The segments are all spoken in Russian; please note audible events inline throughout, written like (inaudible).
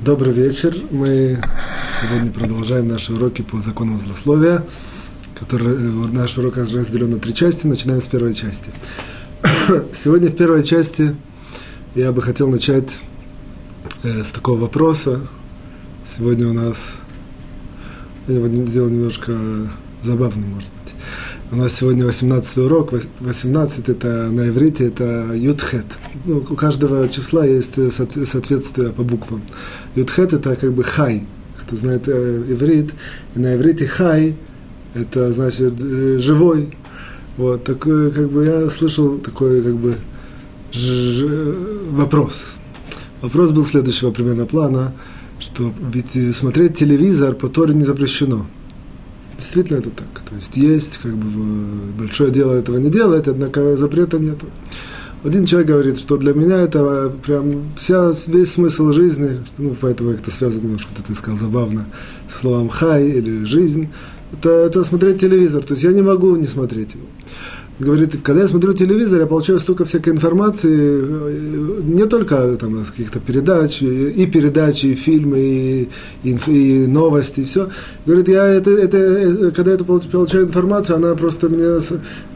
Добрый вечер. Мы сегодня продолжаем наши уроки по законам злословия. Который, э, наш урок разделен на три части. Начинаем с первой части. (coughs) Сегодня в первой части я бы хотел начать э, с такого вопроса. Сегодня у нас я его сделал немножко забавным, может быть. У нас сегодня 18 урок. 18 это на иврите, это ютхет. Ну, у каждого числа есть соответствие по буквам. Ютхет это как бы хай. Кто знает э, иврит, и на иврите хай это значит э, живой. Вот, такой, как бы я слышал такой как бы ж, вопрос. Вопрос был следующего примерно плана, что ведь смотреть телевизор по Торе не запрещено. Действительно это так. То есть есть, как бы, большое дело этого не делает, однако запрета нету. Один человек говорит, что для меня это прям вся, весь смысл жизни, что, ну, поэтому это связано немножко, как ты сказал, забавно, словом «хай» или «жизнь», это, это смотреть телевизор. То есть я не могу не смотреть его говорит, когда я смотрю телевизор, я получаю столько всякой информации, э, не только там из каких-то передач, и передачи, и фильмы, и, и, и новости, и все. Говорит, я это, это, э, когда я это получаю информацию, она просто меня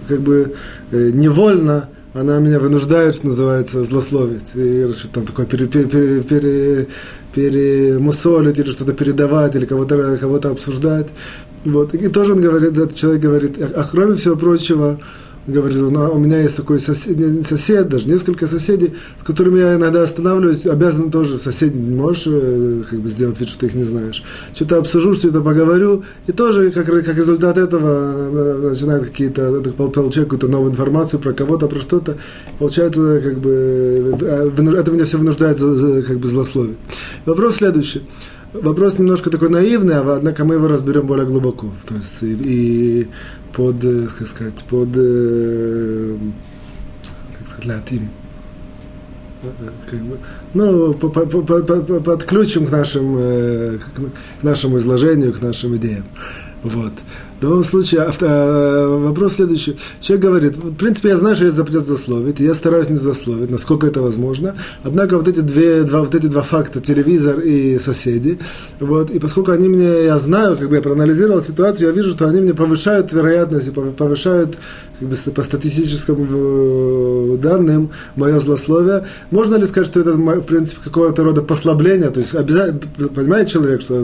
как бы э, невольно она меня вынуждает, что называется, злословить. И что там такое пере, пере, пере, пере, или что-то передавать, или кого-то кого обсуждать. Вот. И тоже он говорит, этот человек говорит, а, а кроме всего прочего, говорит, у меня есть такой сосед, сосед, даже несколько соседей, с которыми я иногда останавливаюсь, обязан тоже, сосед, не можешь э, как бы сделать вид, что ты их не знаешь. Что-то обсужу, что-то поговорю, и тоже, как, как результат этого, э, начинает какие-то, получать какую-то новую информацию про кого-то, про что-то, получается, как бы, э, это меня все вынуждает как бы злословить. Вопрос следующий. Вопрос немножко такой наивный, а однако мы его разберем более глубоко. То есть и, и под, как сказать, под, как сказать, латим. Как бы, ну, по, по, по, по, подключим к, нашим, к нашему изложению, к нашим идеям. Вот. В любом случае, авто, э, вопрос следующий. Человек говорит, в принципе, я знаю, что есть запрет засловить, и я стараюсь не засловить, насколько это возможно. Однако вот эти, две, два, вот эти два факта, телевизор и соседи, вот, и поскольку они мне, я знаю, как бы я проанализировал ситуацию, я вижу, что они мне повышают вероятность, повышают как бы, по статистическим э, данным мое злословие. Можно ли сказать, что это, в принципе, какого-то рода послабление? То есть, обязательно, понимает человек, что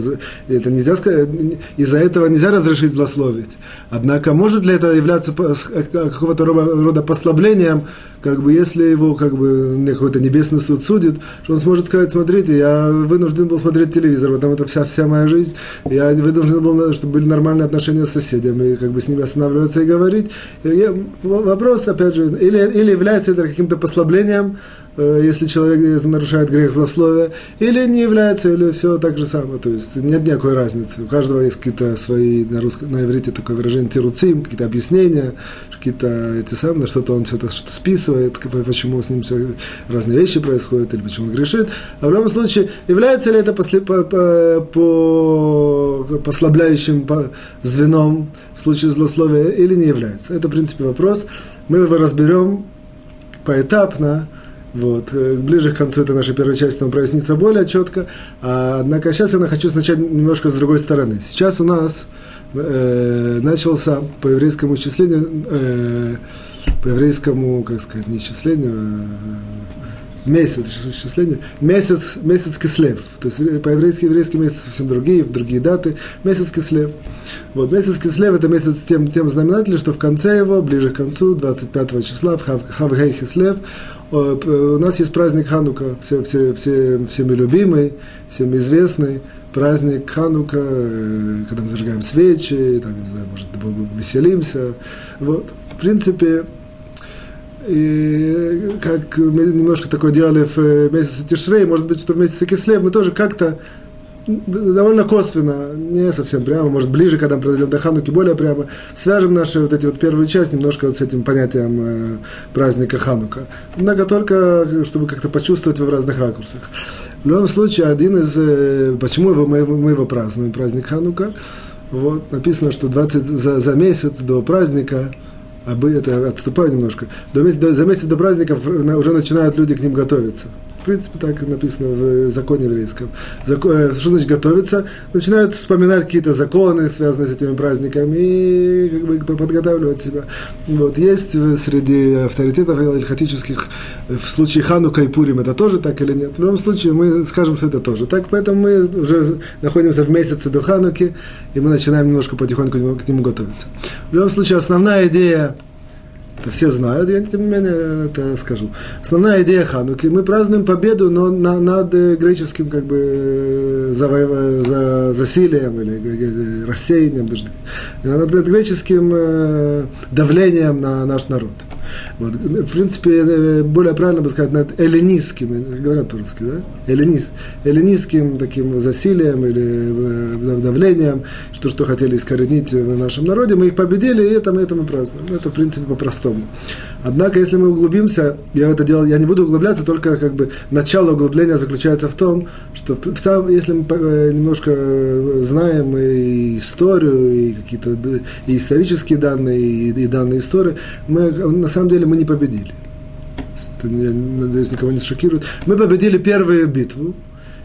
это нельзя сказать, из-за этого нельзя разрешить злословие, злословить. Однако может ли это являться э, какого-то рода послаблением, как бы если его как бы какой-то небесный суд судит, что он сможет сказать, смотрите, я вынужден был смотреть телевизор, потому это вся, вся моя жизнь, я вынужден был, чтобы были нормальные отношения с соседями, как бы с ними останавливаться и говорить. И я, вопрос, опять же, или, или является это каким-то послаблением, Э, если человек нарушает грех злословия, или не является, или все так же самое. То есть нет никакой разницы. У каждого есть какие-то свои, на, русском, на иврите такое выражение тируцим, какие-то объяснения, какие-то эти самые, что-то он что-то что списывает, почему с ним все разные вещи происходят, или почему он грешит. А в любом случае, является ли это после, по, по, по послабляющим по звеном в случае злословия или не является? Это, в принципе, вопрос. Мы его разберем поэтапно, вот. Э, ближе к концу этой нашей первой части нам прояснится более четко. А, однако сейчас я хочу начать немножко с другой стороны. Сейчас у нас э, начался по еврейскому исчислению, э, по еврейскому, как сказать, не исчислению, а месяц исчислению, месяц, месяц кислев. То есть по-еврейски еврейский месяц совсем другие, в другие даты. Месяц кислев. Вот, месяц кислев это месяц тем, тем знаменателем, что в конце его, ближе к концу, 25 числа, в Хавгей Кислев, у нас есть праздник Ханука, все, все, все, всеми любимый, всем известный праздник Ханука, э, когда мы зажигаем свечи, там, не знаю, может, веселимся. Вот. В принципе, и как мы немножко такое делали в э, месяце Тишрей, может быть, что в месяце Кислев мы тоже как-то довольно косвенно, не совсем прямо, может ближе, когда мы подойдем до Хануки, более прямо, свяжем наши вот эти вот первые части немножко вот с этим понятием э, праздника Ханука. Однако только, чтобы как-то почувствовать его в разных ракурсах. В любом случае, один из, э, почему его, мы, мы его празднуем, праздник Ханука, вот, написано, что 20, за, за месяц до праздника, а бы это отступаю немножко, до, до, за месяц до праздников уже начинают люди к ним готовиться. В принципе, так написано в законе еврейском. Закон, э, что значит готовиться? Начинают вспоминать какие-то законы, связанные с этими праздниками, и как бы подготавливать себя. Вот. Есть среди авторитетов альхатических в случае Ханука и Пурим это тоже так или нет. В любом случае мы скажем, что это тоже так. Поэтому мы уже находимся в месяце до Хануки, и мы начинаем немножко потихоньку к нему готовиться. В любом случае, основная идея это все знают, я тем не менее это скажу. Основная идея Хануки, мы празднуем победу, но на, над греческим как бы за, за, засилием или рассеянием, даже, над греческим э, давлением на наш народ. Вот. В принципе, э, более правильно бы сказать, над эллинистским, говорят по-русски, да? Эллинист, эллинистским таким засилием или э, давлением, что, что хотели искоренить в нашем народе, мы их победили, и это мы, это мы празднуем. Это, в принципе, по-простому. Однако, если мы углубимся, я в это дело, я не буду углубляться, только как бы начало углубления заключается в том, что в, если мы э, немножко знаем и историю, и какие-то и исторические данные, и, и данные истории, мы на самом деле мы не победили. Это, я надеюсь, никого не шокирует. Мы победили первую битву,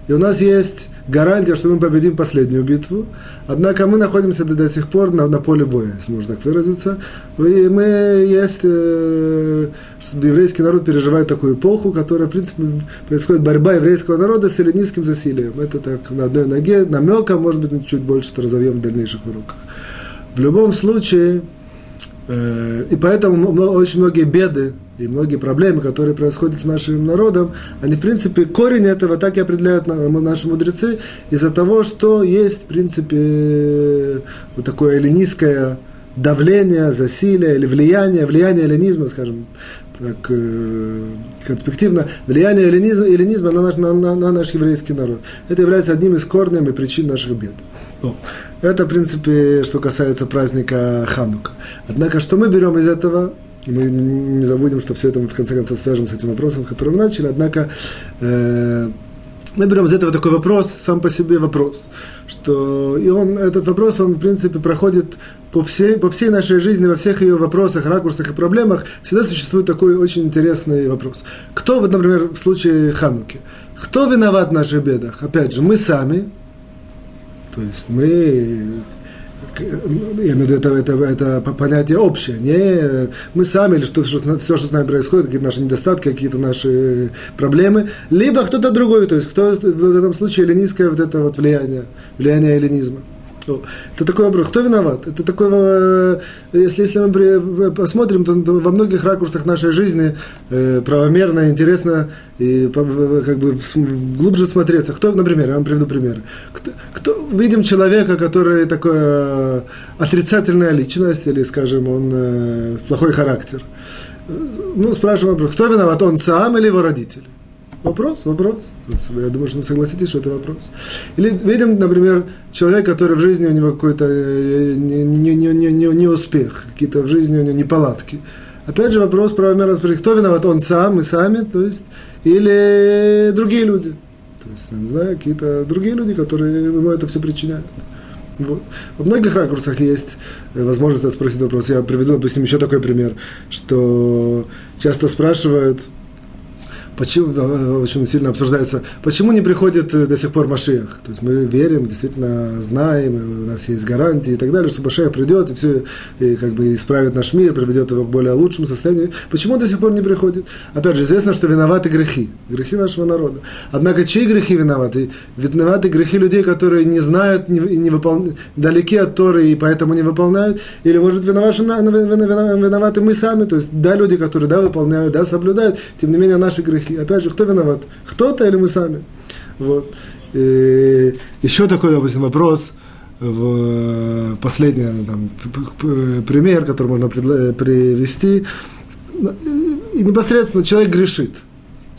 и у нас есть гарантия, что мы победим последнюю битву. Однако мы находимся до, до сих пор на, на поле боя, если можно так выразиться. И мы есть, э, что еврейский народ переживает такую эпоху, которая, в принципе, происходит борьба еврейского народа с эллинистским засилием. Это так на одной ноге, намека, может быть, мы чуть больше это разовьем в дальнейших уроках. В любом случае, Э, и поэтому очень многие беды и многие проблемы, которые происходят с нашим народом, они, в принципе, корень этого так и определяют наши мудрецы из-за того, что есть, в принципе, вот такое эллинистское давление, засилие или влияние, влияние эллинизма, скажем так, э, конспективно, влияние эллинизма, эллинизма на, наш, на, на, на наш еврейский народ. Это является одним из корней и причин наших бед. О. Это, в принципе, что касается праздника Ханука. Однако, что мы берем из этого? Мы не забудем, что все это мы в конце концов свяжем с этим вопросом, который мы начали. Однако, э, мы берем из этого такой вопрос, сам по себе вопрос, что и он, этот вопрос, он, в принципе, проходит по всей, по всей нашей жизни, во всех ее вопросах, ракурсах и проблемах, всегда существует такой очень интересный вопрос. Кто, вот, например, в случае Хануки, кто виноват в наших бедах? Опять же, мы сами, то есть мы, я имею в виду, это, это, это понятие общее, не мы сами, или что, что, все, что с нами происходит, какие-то наши недостатки, какие-то наши проблемы, либо кто-то другой, то есть кто в этом случае эллинистское вот это вот влияние, влияние эллинизма. Это такой вопрос, кто виноват? Это такой, э, если, если мы посмотрим, то во многих ракурсах нашей жизни э, правомерно, интересно и как бы глубже смотреться. Кто, например, я вам приведу пример. Кто, кто, видим человека, который такой э, отрицательная личность, или, скажем, он плохой характер. Ну, спрашиваем кто виноват, он сам или его родители? Вопрос, вопрос. Я думаю, что вы согласитесь, что это вопрос. Или видим, например, человек, который в жизни у него какой-то э, не, не, не, не, не, не успех, какие-то в жизни у него неполадки. Опять же вопрос правомерно спросить, кто виноват, он сам, мы сами, то есть, или другие люди. То есть, не знаю, какие-то другие люди, которые ему это все причиняют. Вот. Во многих ракурсах есть э, возможность спросить вопрос. Я приведу, допустим, еще такой пример, что часто спрашивают, почему, э, очень сильно обсуждается, почему не приходит э, до сих пор Машиах. То есть мы верим, действительно знаем, у нас есть гарантии и так далее, что Машиах придет и все и как бы исправит наш мир, приведет его к более лучшему состоянию. Почему до сих пор не приходит? Опять же, известно, что виноваты грехи, грехи нашего народа. Однако чьи грехи виноваты? Виноваты грехи людей, которые не знают и не выполняют, далеки от Торы и поэтому не выполняют. Или, может, виноваты, виноваты мы сами, то есть, да, люди, которые, да, выполняют, да, соблюдают, тем не менее, наши грехи грехи. Опять же, кто виноват? Кто-то или мы сами? Вот. И еще такой, допустим, вопрос, в последний там, пример, который можно привести. И непосредственно человек грешит –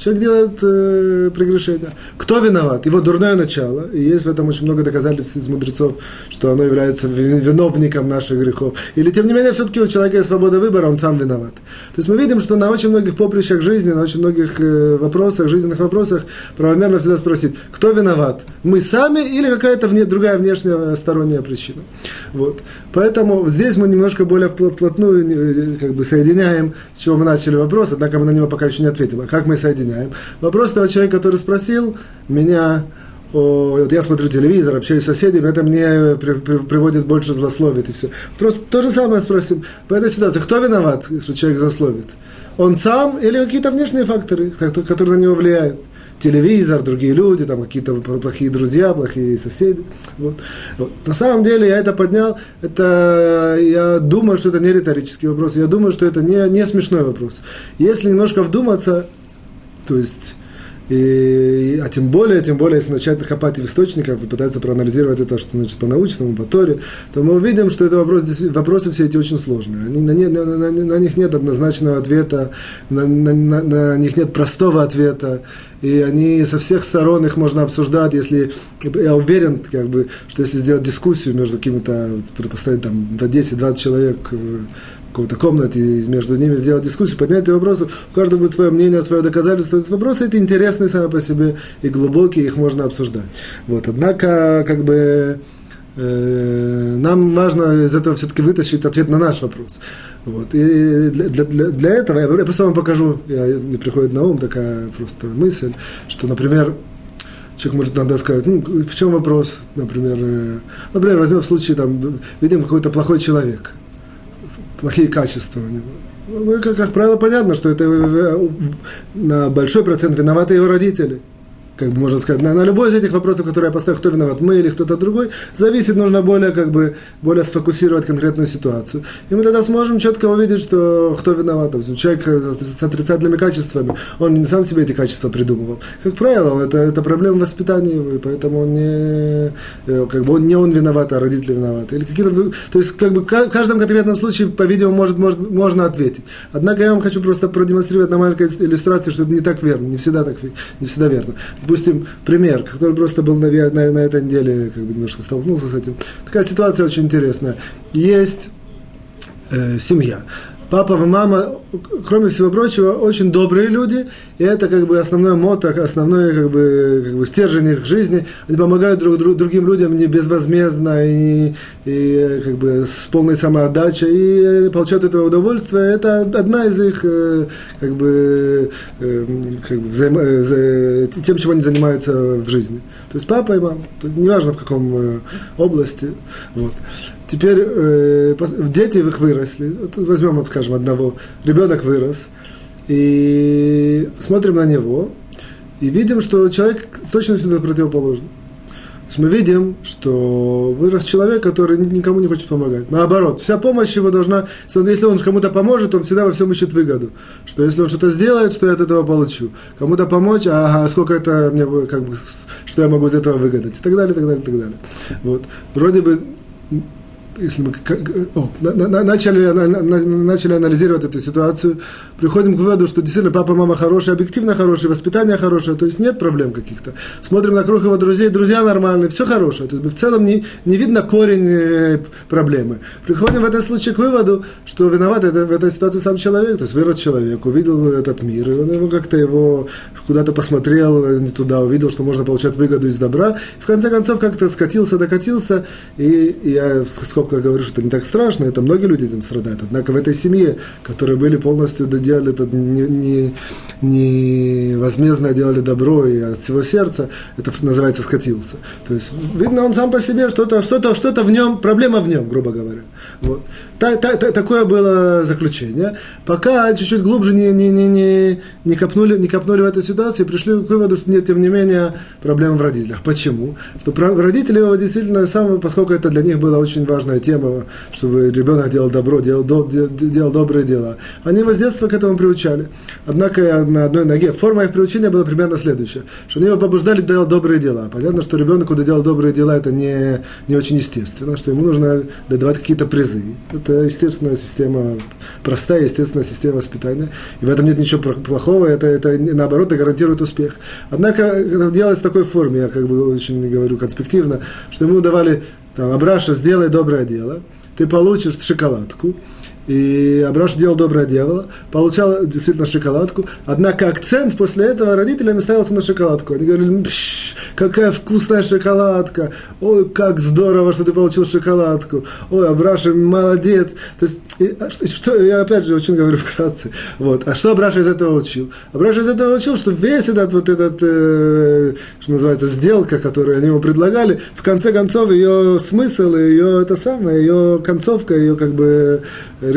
Человек делает э, прегрешение. Кто виноват? Его дурное начало. И есть в этом очень много доказательств из мудрецов, что оно является виновником наших грехов. Или, тем не менее, все-таки у человека есть свобода выбора, он сам виноват. То есть мы видим, что на очень многих поприщах жизни, на очень многих э, вопросах, жизненных вопросах, правомерно всегда спросить, кто виноват? Мы сами или какая-то вне, другая внешняя сторонняя причина? Вот. Поэтому здесь мы немножко более вплотную э, как бы соединяем, с чего мы начали вопрос, однако мы на него пока еще не ответим. А как мы соединяем? Сочиняем. Вопрос того человека, который спросил меня, о, вот я смотрю телевизор, общаюсь с соседями, это мне при, при, приводит больше злословит и все. Просто то же самое спросим. В этой ситуации, кто виноват, что человек злословит? Он сам или какие-то внешние факторы, которые на него влияют? телевизор, другие люди, там какие-то плохие друзья, плохие соседи. Вот. Вот. На самом деле я это поднял, это, я думаю, что это не риторический вопрос, я думаю, что это не, не смешной вопрос. Если немножко вдуматься, то есть и, а тем более, тем более, если начать копать в источниках и пытаться проанализировать это, что значит по научному, по Торе, то мы увидим, что это вопрос, вопросы все эти очень сложные. Они, на, на, на, на них нет однозначного ответа, на, на, на, на них нет простого ответа, и они со всех сторон их можно обсуждать, если, я уверен, как бы, что если сделать дискуссию между какими-то, поставить там до 10-20 человек э, какой-то комнате, и между ними сделать дискуссию, поднять эти вопросы, у каждого будет свое мнение, свое доказательство. Эти вопросы эти интересные сами по себе и глубокие, их можно обсуждать. Вот. Однако, как бы, э, нам важно из этого все-таки вытащить ответ на наш вопрос. Вот. И для, для, для этого, я, я просто вам покажу, я, мне приходит на ум такая просто мысль, что, например, человек может иногда сказать, ну, в чем вопрос, например, э, например, возьмем в случае, там, видим какой-то плохой человек – плохие качества у него. Ну, как, как правило, понятно, что это э, на большой процент виноваты его родители как бы можно сказать, на, на любой из этих вопросов, которые я поставил, кто виноват, мы или кто-то другой, зависит, нужно более, как бы, более сфокусировать конкретную ситуацию. И мы тогда сможем четко увидеть, что кто виноват. Допустим, человек с отрицательными качествами, он не сам себе эти качества придумывал. Как правило, это, это проблема воспитания его, и поэтому он не, э, как бы он, не он виноват, а родители виноваты. Или какие-то, то есть, как бы, в каждом конкретном случае, по-видимому, может, может, можно ответить. Однако я вам хочу просто продемонстрировать на маленькой иллюстрации, что это не так верно, не всегда так, не всегда верно допустим, пример, который просто был на, на, на этой неделе, как бы немножко столкнулся с этим. Такая ситуация очень интересная. Есть э, семья папа и мама, кроме всего прочего, очень добрые люди, и это как бы основной мото, основной как бы, как бы стержень их жизни. Они помогают друг, друг, другим людям не безвозмездно и, и как бы с полной самоотдачей, и получают этого удовольствие. Это одна из их э, как бы, э, как бы взаим, э, тем, чем они занимаются в жизни. То есть папа и мама, неважно в каком области. Вот. Теперь э, дети их выросли. Возьмем, вот, скажем, одного. Ребенок вырос. И смотрим на него. И видим, что человек с точностью противоположный. То есть мы видим, что вырос человек, который никому не хочет помогать. Наоборот, вся помощь его должна, если он кому-то поможет, он всегда во всем ищет выгоду. Что если он что-то сделает, что я от этого получу. Кому-то помочь, ага, сколько это мне, как бы, что я могу из этого выгадать. И так далее, и так далее, и так далее. Вот. Вроде бы если мы о, на, на, начали, на, начали анализировать эту ситуацию, приходим к выводу, что действительно папа, мама хорошие, объективно хорошие, воспитание хорошее, то есть нет проблем каких-то. Смотрим на круг его друзей, друзья нормальные, все хорошее. То есть в целом не, не видно корень э, проблемы. Приходим в этом случае к выводу, что виноват это, в этой ситуации сам человек, то есть вырос человек, увидел этот мир, и он его как-то его куда-то посмотрел не туда, увидел, что можно получать выгоду из добра, в конце концов как-то скатился, докатился, и, и я сколько скобках говорю, что это не так страшно, это многие люди этим страдают. Однако в этой семье, которые были полностью доделали это не, не, не возмездно делали добро и от всего сердца, это называется скатился. То есть, видно, он сам по себе, что-то что -то, что -то в нем, проблема в нем, грубо говоря. Вот. Та, та, та, такое было заключение. Пока чуть-чуть глубже не, не, не, не, не, копнули, не копнули в эту ситуацию, пришли к выводу, что нет, тем не менее, проблема в родителях. Почему? Что родители его действительно, сам, поскольку это для них была очень важная тема, чтобы ребенок делал добро, делал, до, делал добрые дела, они его с детства к этому приучали. Однако на одной ноге форма их приучения была примерно следующая, что они его побуждали делать добрые дела. Понятно, что ребенок, когда делал добрые дела, это не, не очень естественно, что ему нужно давать какие-то призы. Это естественная система, простая естественная система воспитания. И в этом нет ничего плохого, это, это наоборот это гарантирует успех. Однако, это делалось в такой форме, я как бы очень говорю конспективно, что ему давали, там, Абраша, сделай доброе дело, ты получишь шоколадку, и Абраш делал доброе дело, получал действительно шоколадку, однако акцент после этого родителями ставился на шоколадку. Они говорили, какая вкусная шоколадка, ой, как здорово, что ты получил шоколадку, ой, Абраша, молодец. То есть, и, а что, что, я опять же очень говорю (laughs) вкратце, вот, а что Абраша из этого учил? Абраша из этого учил, что весь этот вот этот, э, что называется, сделка, которую они ему предлагали, в конце концов ее смысл, ее это самое, ее концовка, ее как бы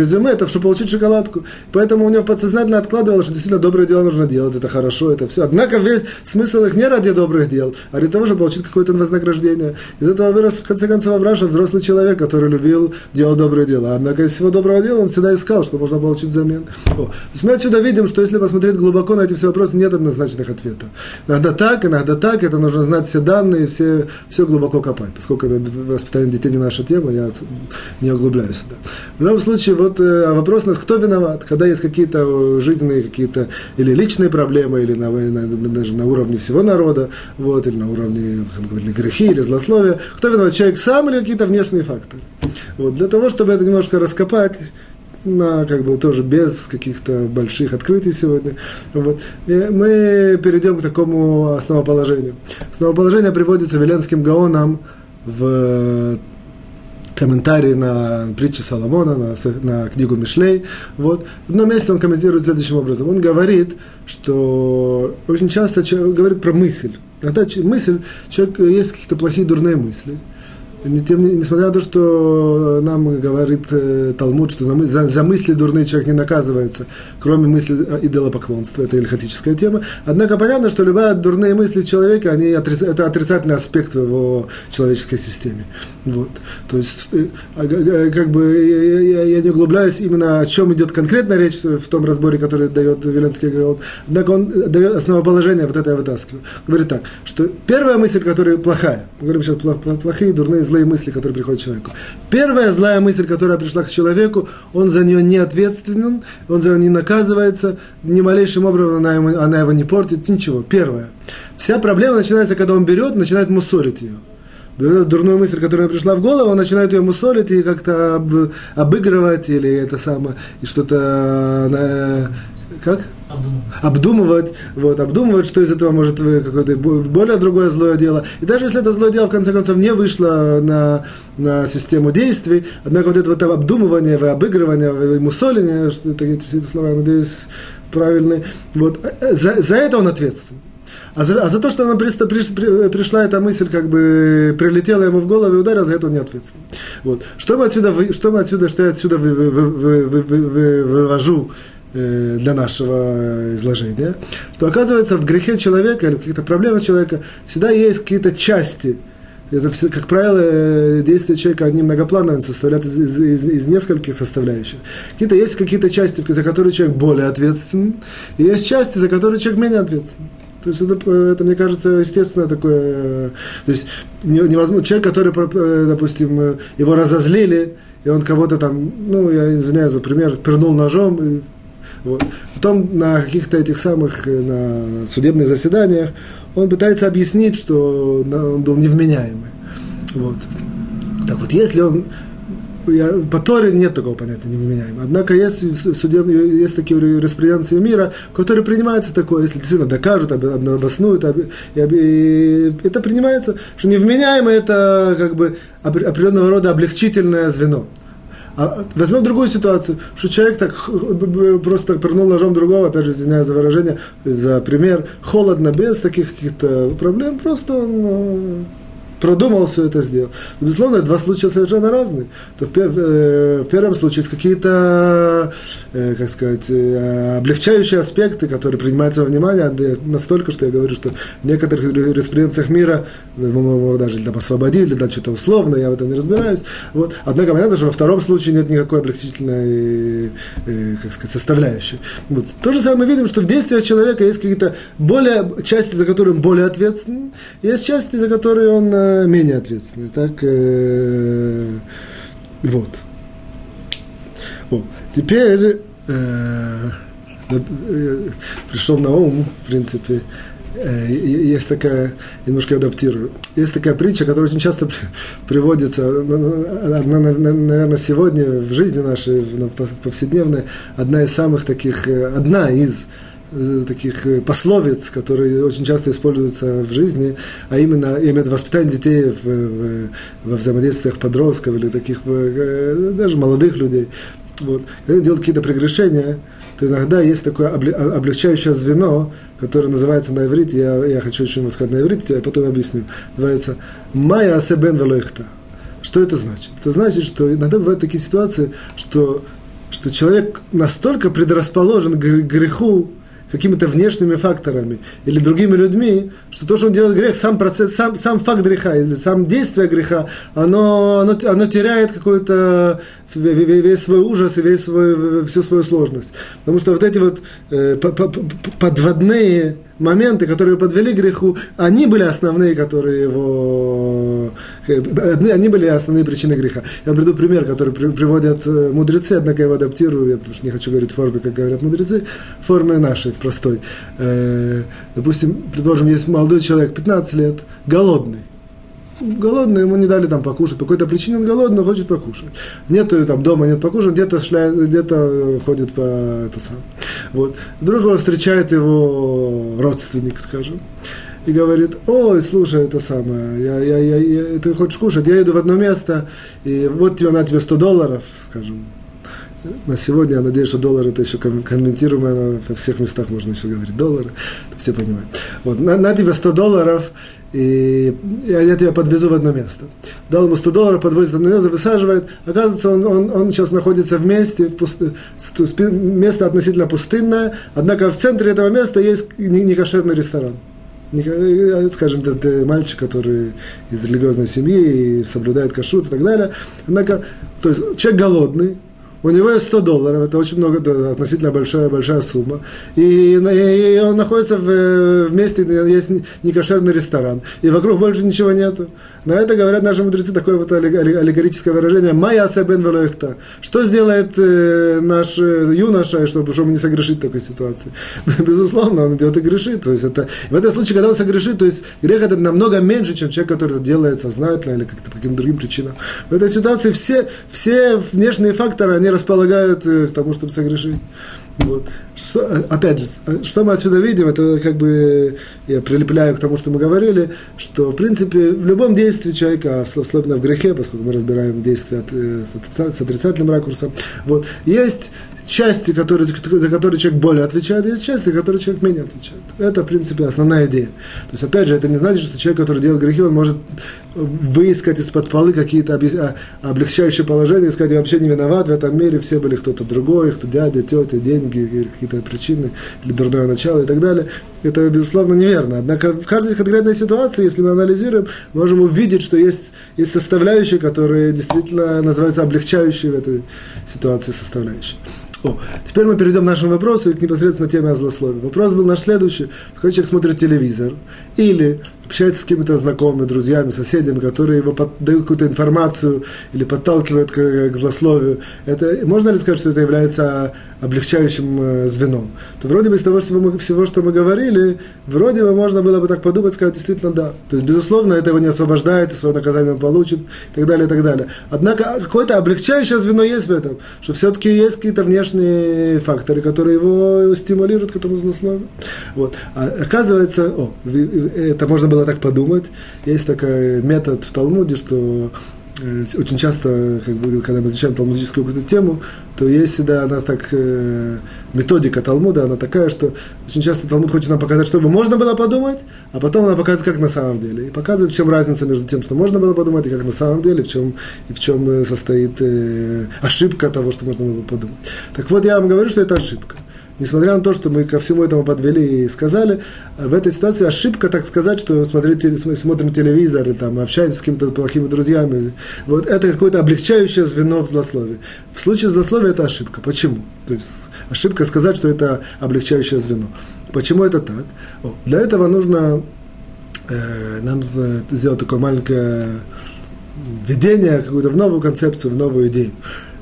резюме, это чтобы получить шоколадку. Поэтому у него подсознательно откладывалось, что действительно доброе дело нужно делать, это хорошо, это все. Однако весь смысл их не ради добрых дел, а ради того, чтобы получить какое-то вознаграждение. Из этого вырос, в конце концов, Авраша, взрослый человек, который любил делать доброе дело. Однако из всего доброго дела он всегда искал, что можно получить взамен. О, мы отсюда видим, что если посмотреть глубоко на эти все вопросы, нет однозначных ответов. Иногда так, иногда так, это нужно знать все данные, все, все глубоко копать. Поскольку это воспитание детей не наша тема, я не углубляюсь сюда. В любом случае, вот э, вопрос, кто виноват, когда есть какие-то жизненные какие-то или личные проблемы, или на, на, даже на уровне всего народа, вот, или на уровне как говорили, грехи или злословия, кто виноват, человек сам или какие-то внешние факторы. Вот, для того, чтобы это немножко раскопать, на, как бы тоже без каких-то больших открытий сегодня. Вот. И мы перейдем к такому основоположению. Основоположение приводится Веленским Гаоном в комментарии на притчи Соломона, на, на книгу Мишлей. Вот. В одном месте он комментирует следующим образом. Он говорит, что очень часто говорит про мысль. Иногда мысль, человек есть какие-то плохие, дурные мысли – тем, несмотря на то, что нам говорит э, Талмуд, что за, за мысли дурные человек не наказывается, кроме мысли идолопоклонства, это ильхатическая тема. Однако понятно, что любые дурные мысли человека, они отриц, это отрицательный аспект в его человеческой системе. Вот. То есть, э, а, как бы, я, я, не углубляюсь именно о чем идет конкретно речь в том разборе, который дает Веленский Гаон. Однако он дает основоположение, вот это я вытаскиваю. Говорит так, что первая мысль, которая плохая, мы говорим сейчас плохие, дурные, злые мысли, которые приходят к человеку. Первая злая мысль, которая пришла к человеку, он за нее не ответственен, он за нее не наказывается, ни малейшим образом она, ему, она его не портит, ничего. Первое. Вся проблема начинается, когда он берет, начинает мусорить ее. Дурную мысль, которая пришла в голову, он начинает ее мусолить и как-то об, обыгрывать или это самое, и что-то, э, как? Обдумывать, вот, обдумывать, что из этого может какое-то более другое злое дело. И даже если это злое дело, в конце концов, не вышло на, на систему действий, однако вот это вот обдумывание, обыгрывание, мусоление, что это, эти все эти слова, я надеюсь, правильные, вот, э, за, за это он ответственен. А за, а за то, что она при, при, пришла эта мысль, как бы прилетела ему в голову и ударила, за это не ответственен. Вот. Что мы отсюда, что мы отсюда, что я отсюда вы, вы, вы, вы, вы, вы, вывожу Э, для нашего изложения, что оказывается в грехе человека или в каких-то проблемах человека всегда есть какие-то части. Это, все, как правило, э, действия человека, они многоплановые, составляют из, из, из, из нескольких составляющих. Какие-то есть какие-то части, за которые человек более ответственен, и есть части, за которые человек менее ответственен. То есть это, это, мне кажется, естественно такое... То есть невозможно... Человек, который, э, допустим, его разозлили, и он кого-то там, ну, я извиняюсь за пример, пернул ножом, и вот. Потом на каких-то этих самых э, на судебных заседаниях он пытается объяснить, что он был невменяемый. Вот. Так вот, если он я, по Торе нет такого понятия невменяемый. Однако есть, судеб, есть такие юриспруденции мира, которые принимаются такое, если действительно докажут, обоснуют, об, и, и, это принимается, что невменяемый это как бы определенного рода облегчительное звено. А возьмем другую ситуацию, что человек так просто пернул ножом другого, опять же, извиняюсь за выражение, за пример, холодно, без таких каких-то проблем, просто он ну, продумал все это, сделал. Безусловно, два случая совершенно разные. То в, э, в первом случае есть какие-то, э, как сказать, э, облегчающие аспекты, которые принимаются во внимание, настолько, что я говорю, что в некоторых юриспруденциях мира, даже там освободили, для что-то условно, я в этом не разбираюсь. Вот. Однако понятно, что во втором случае нет никакой облегчительной, как сказать, составляющей. Вот. То же самое мы видим, что в действиях человека есть какие-то более, части, за которые он более ответственен, есть части, за которые он менее ответственны. Так, э, вот. О, теперь э, э, пришел на ум, в принципе, Э, есть такая, немножко адаптирую, есть такая притча, которая очень часто приводится, наверное, сегодня в жизни нашей, повседневной, одна из самых таких, э, одна из таких пословиц, которые очень часто используются в жизни, а именно именно воспитание детей в, в, во взаимодействиях подростков или таких даже молодых людей. Вот. Когда делают какие-то прегрешения, то иногда есть такое облегчающее звено, которое называется на иврите, я, я хочу очень сказать на иврите, я потом объясню, называется «Майя асебен велоихта». Что это значит? Это значит, что иногда бывают такие ситуации, что, что человек настолько предрасположен к греху, какими-то внешними факторами или другими людьми, что то, что он делает грех, сам процесс, сам, сам факт греха или сам действие греха, оно, оно, оно теряет какой-то весь свой ужас и весь свой, всю свою сложность. Потому что вот эти вот э, подводные моменты, которые подвели к греху, они были основные, которые его... Они были основные причины греха. Я приду пример, который приводят э, мудрецы, однако я его адаптирую, я потому что не хочу говорить в форме, как говорят мудрецы, в форме нашей, в простой. Э, допустим, предположим, есть молодой человек, 15 лет, голодный голодный, ему не дали там покушать, по какой-то причине он голодный, но хочет покушать. Нету там дома, нет покушать, где-то шляет, где-то ходит по это сам. Вот. Вдруг его встречает его родственник, скажем, и говорит, ой, слушай, это самое, я, я, я, я, ты хочешь кушать, я иду в одно место, и вот тебе на тебе 100 долларов, скажем, на сегодня, я надеюсь, что доллар это еще комментируемое, во всех местах можно еще говорить доллары, все понимают. Вот, на, на тебе 100 долларов, и я, я тебя подвезу в одно место. Дал ему 100 долларов, подвозит одно место, высаживает. Оказывается, он, он, он сейчас находится в месте, в пуст... место относительно пустынное, однако в центре этого места есть некошерный ресторан. Э, скажем, это мальчик, который из религиозной семьи и соблюдает кашут и так далее. Однако, то есть человек голодный, у него есть 100 долларов, это очень много, относительно большая, большая сумма. И, и он находится в, в месте, есть некошерный ресторан, и вокруг больше ничего нету. На это говорят наши мудрецы такое вот аллегорическое выражение «Майя асабен велоихта». Что сделает э, наш э, юноша, чтобы, чтобы не согрешить в такой ситуации? (laughs) Безусловно, он идет и грешит. То есть это, в этом случае, когда он согрешит, то есть грех это намного меньше, чем человек, который это делает сознательно или как-то по каким-то другим причинам. В этой ситуации все, все внешние факторы, они располагают э, к тому, чтобы согрешить. Вот. Что, э, опять же, э, что мы отсюда видим, это как бы я прилепляю к тому, что мы говорили, что в принципе в любом действии человека, особенно в грехе, поскольку мы разбираем действия с отрицательным ракурсом, вот, есть части, которые, за которые человек более отвечает, есть части, за которые человек менее отвечает. Это, в принципе, основная идея. То есть, опять же, это не значит, что человек, который делает грехи, он может выискать из-под полы какие-то а, облегчающие положения, и сказать, я вообще не виноват в этом мире, все были кто-то другой, кто дядя, тетя, деньги, какие-то причины, или дурное начало и так далее. Это, безусловно, неверно. Однако в каждой конкретной ситуации, если мы анализируем, можем увидеть, что есть, есть составляющие, которые действительно называются облегчающие в этой ситуации составляющие. О, теперь мы перейдем к нашему вопросу и к непосредственно теме о злословии. Вопрос был наш следующий. Когда человек смотрит телевизор или общается с какими-то знакомыми, друзьями, соседями, которые его под, дают какую-то информацию или подталкивают к, к злословию, это, можно ли сказать, что это является облегчающим э, звеном? То вроде бы из того всего, мы, всего, что мы говорили, вроде бы можно было бы так подумать, сказать, действительно, да. То есть, безусловно, это его не освобождает, и свое наказание он получит, и так далее, и так далее. Однако, какое-то облегчающее звено есть в этом, что все-таки есть какие-то внешние факторы, которые его стимулируют к этому злословию. Вот. А оказывается, о, это можно было так подумать. Есть такой метод в Талмуде, что э, очень часто, как бы, когда мы изучаем талмудическую какую-то тему, то есть всегда она так, э, методика Талмуда, она такая, что очень часто Талмуд хочет нам показать, чтобы можно было подумать, а потом она показывает, как на самом деле. И показывает, в чем разница между тем, что можно было подумать, и как на самом деле, в чем, и в чем э, состоит э, ошибка того, что можно было подумать. Так вот, я вам говорю, что это ошибка несмотря на то, что мы ко всему этому подвели и сказали, в этой ситуации ошибка, так сказать, что смотреть, смотрим телевизор, или там, общаемся с какими-то плохими друзьями. Вот это какое-то облегчающее звено в злословии. В случае злословия это ошибка. Почему? То есть ошибка сказать, что это облегчающее звено. Почему это так? О, для этого нужно э, нам сделать такое маленькое введение, какую-то в новую концепцию, в новую идею.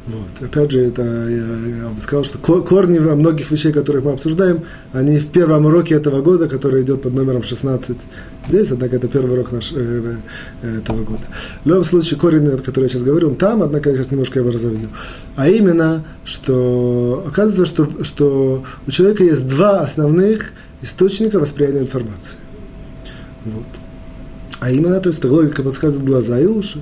Вот. Опять же, это я, я бы сказал, что корни во многих вещей, которых мы обсуждаем, они в первом уроке этого года, который идет под номером 16 здесь, однако это первый урок наш, э, э, этого года. В любом случае, корень, о котором я сейчас говорю, он там, однако я сейчас немножко его разовью. А именно, что оказывается, что, что у человека есть два основных источника восприятия информации. Вот. А именно, то есть, логика подсказывает глаза и уши.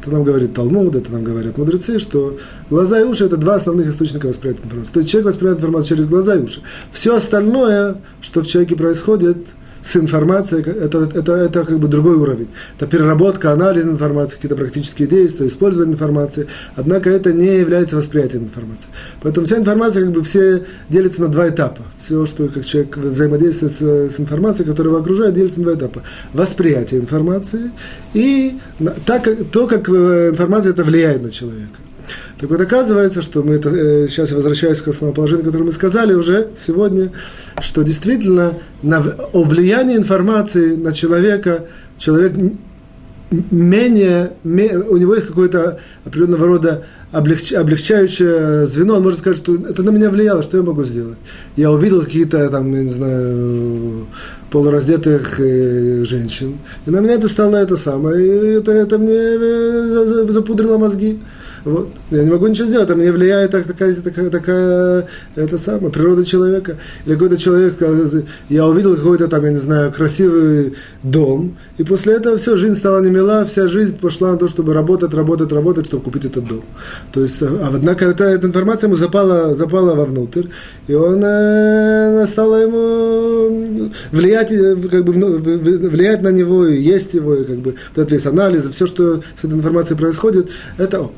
Это нам говорит Талмуд, это нам говорят мудрецы, что глаза и уши – это два основных источника восприятия информации. То есть человек воспринимает информацию через глаза и уши. Все остальное, что в человеке происходит – с информацией, это, это, это как бы другой уровень. Это переработка, анализ информации, какие-то практические действия, использование информации. Однако это не является восприятием информации. Поэтому вся информация, как бы все делится на два этапа. Все, что как человек взаимодействует с, с информацией, которая его окружает, делится на два этапа. Восприятие информации и так, то, как э, информация это влияет на человека. Так вот, оказывается, что мы это, э, сейчас я возвращаюсь к основоположению, которое мы сказали уже сегодня, что действительно на, о влиянии информации на человека, человек менее, у него есть какое-то определенного рода облегч, облегчающее звено, он может сказать, что это на меня влияло, что я могу сделать. Я увидел какие-то там, я не знаю, полураздетых э, женщин, и на меня это стало это самое, и это, это мне э, запудрило мозги. Вот. Я не могу ничего сделать, а мне влияет такая, такая, такая это самое, природа человека. Или какой-то человек сказал, я увидел какой-то там, я не знаю, красивый дом, и после этого все, жизнь стала немила, вся жизнь пошла на то, чтобы работать, работать, работать, чтобы купить этот дом. То есть, а однако эта, эта информация ему запала, запала вовнутрь, и он э, стала ему влиять, э, как бы, влиять на него, и есть его, и как бы, вот этот весь анализ, все, что с этой информацией происходит, это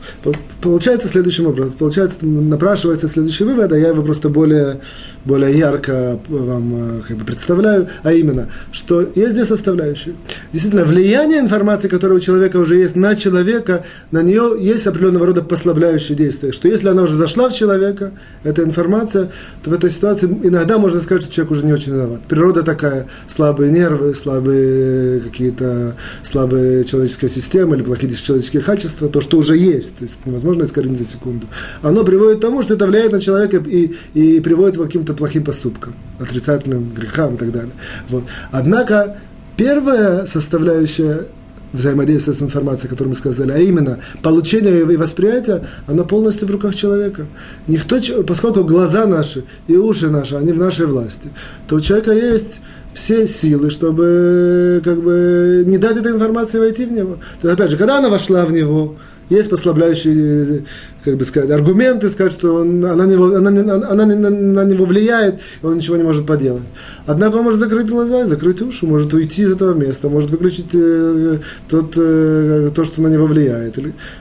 Получается следующим образом. Получается, напрашивается следующий вывод, а я его просто более, более ярко вам э, как бы представляю, а именно, что есть две составляющие. Действительно, влияние информации, которая у человека уже есть на человека, на нее есть определенного рода послабляющие действия. Что если она уже зашла в человека, эта информация, то в этой ситуации иногда можно сказать, что человек уже не очень виноват. Природа такая, слабые нервы, слабые какие-то, слабые человеческая система или плохие человеческие качества, то, что уже есть. То есть невозможно искоренить за секунду. Оно приводит к тому, что это влияет на человека и, и приводит к каким-то плохим поступкам, отрицательным грехам и так далее. Вот. Однако первая составляющая взаимодействия с информацией, которую мы сказали, а именно получение и восприятие, оно полностью в руках человека. Никто, поскольку глаза наши и уши наши, они в нашей власти, то у человека есть все силы, чтобы как бы не дать этой информации войти в него. То есть, опять же, когда она вошла в него, есть послабляющие, как бы сказать, аргументы, сказать, что он, она, него, она, она, она на, на него влияет, и он ничего не может поделать. Однако он может закрыть глаза, закрыть уши, может уйти из этого места, может выключить э, тот, э, то, что на него влияет.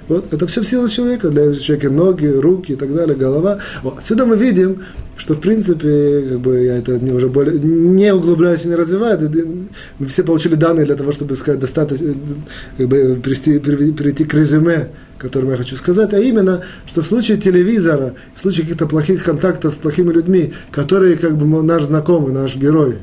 Вот, это все в силу человека, для человека ноги, руки и так далее, голова. Вот. Отсюда мы видим, что в принципе, как бы я это не уже более не углубляюсь и не развиваю, мы все получили данные для того, чтобы сказать достаточно, как бы прийти, прийти к резюме, которым я хочу сказать, а именно, что в случае телевизора, в случае каких-то плохих контактов с плохими людьми, которые как бы наш знакомый, наш герой,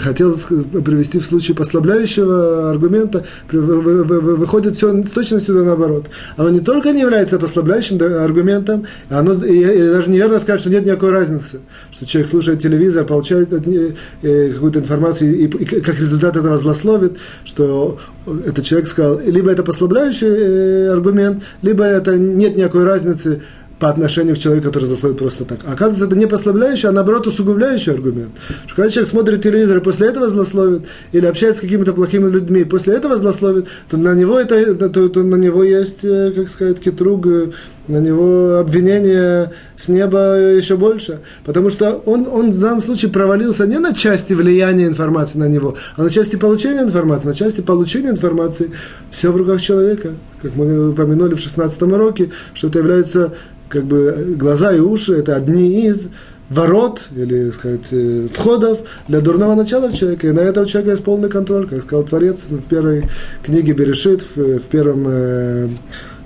хотел привести в случае послабляющего аргумента, выходит все с точностью наоборот. Оно не только не является послабляющим аргументом, оно и, и даже неверно сказать, что нет никакой разницы, что человек слушает телевизор, получает э, какую-то информацию и, и как результат этого злословит, что этот человек сказал, либо это послабляющий э, аргумент, либо это нет никакой разницы, по отношению к человеку, который засловит просто так. А оказывается, это не послабляющий, а наоборот усугубляющий аргумент. Что когда человек смотрит телевизор и после этого злословит, или общается с какими-то плохими людьми, и после этого злословит, то на него, это, то, то на него есть, э, как сказать, кетруг, э, на него обвинение с неба еще больше. Потому что он, он в данном случае провалился не на части влияния информации на него, а на части получения информации. На части получения информации все в руках человека. Как мы упомянули в 16 уроке, что это является как бы глаза и уши – это одни из ворот, или, сказать, э, входов для дурного начала человека. И на этого человека есть полный контроль, как сказал Творец в первой книге Берешит, в, в, первом, э,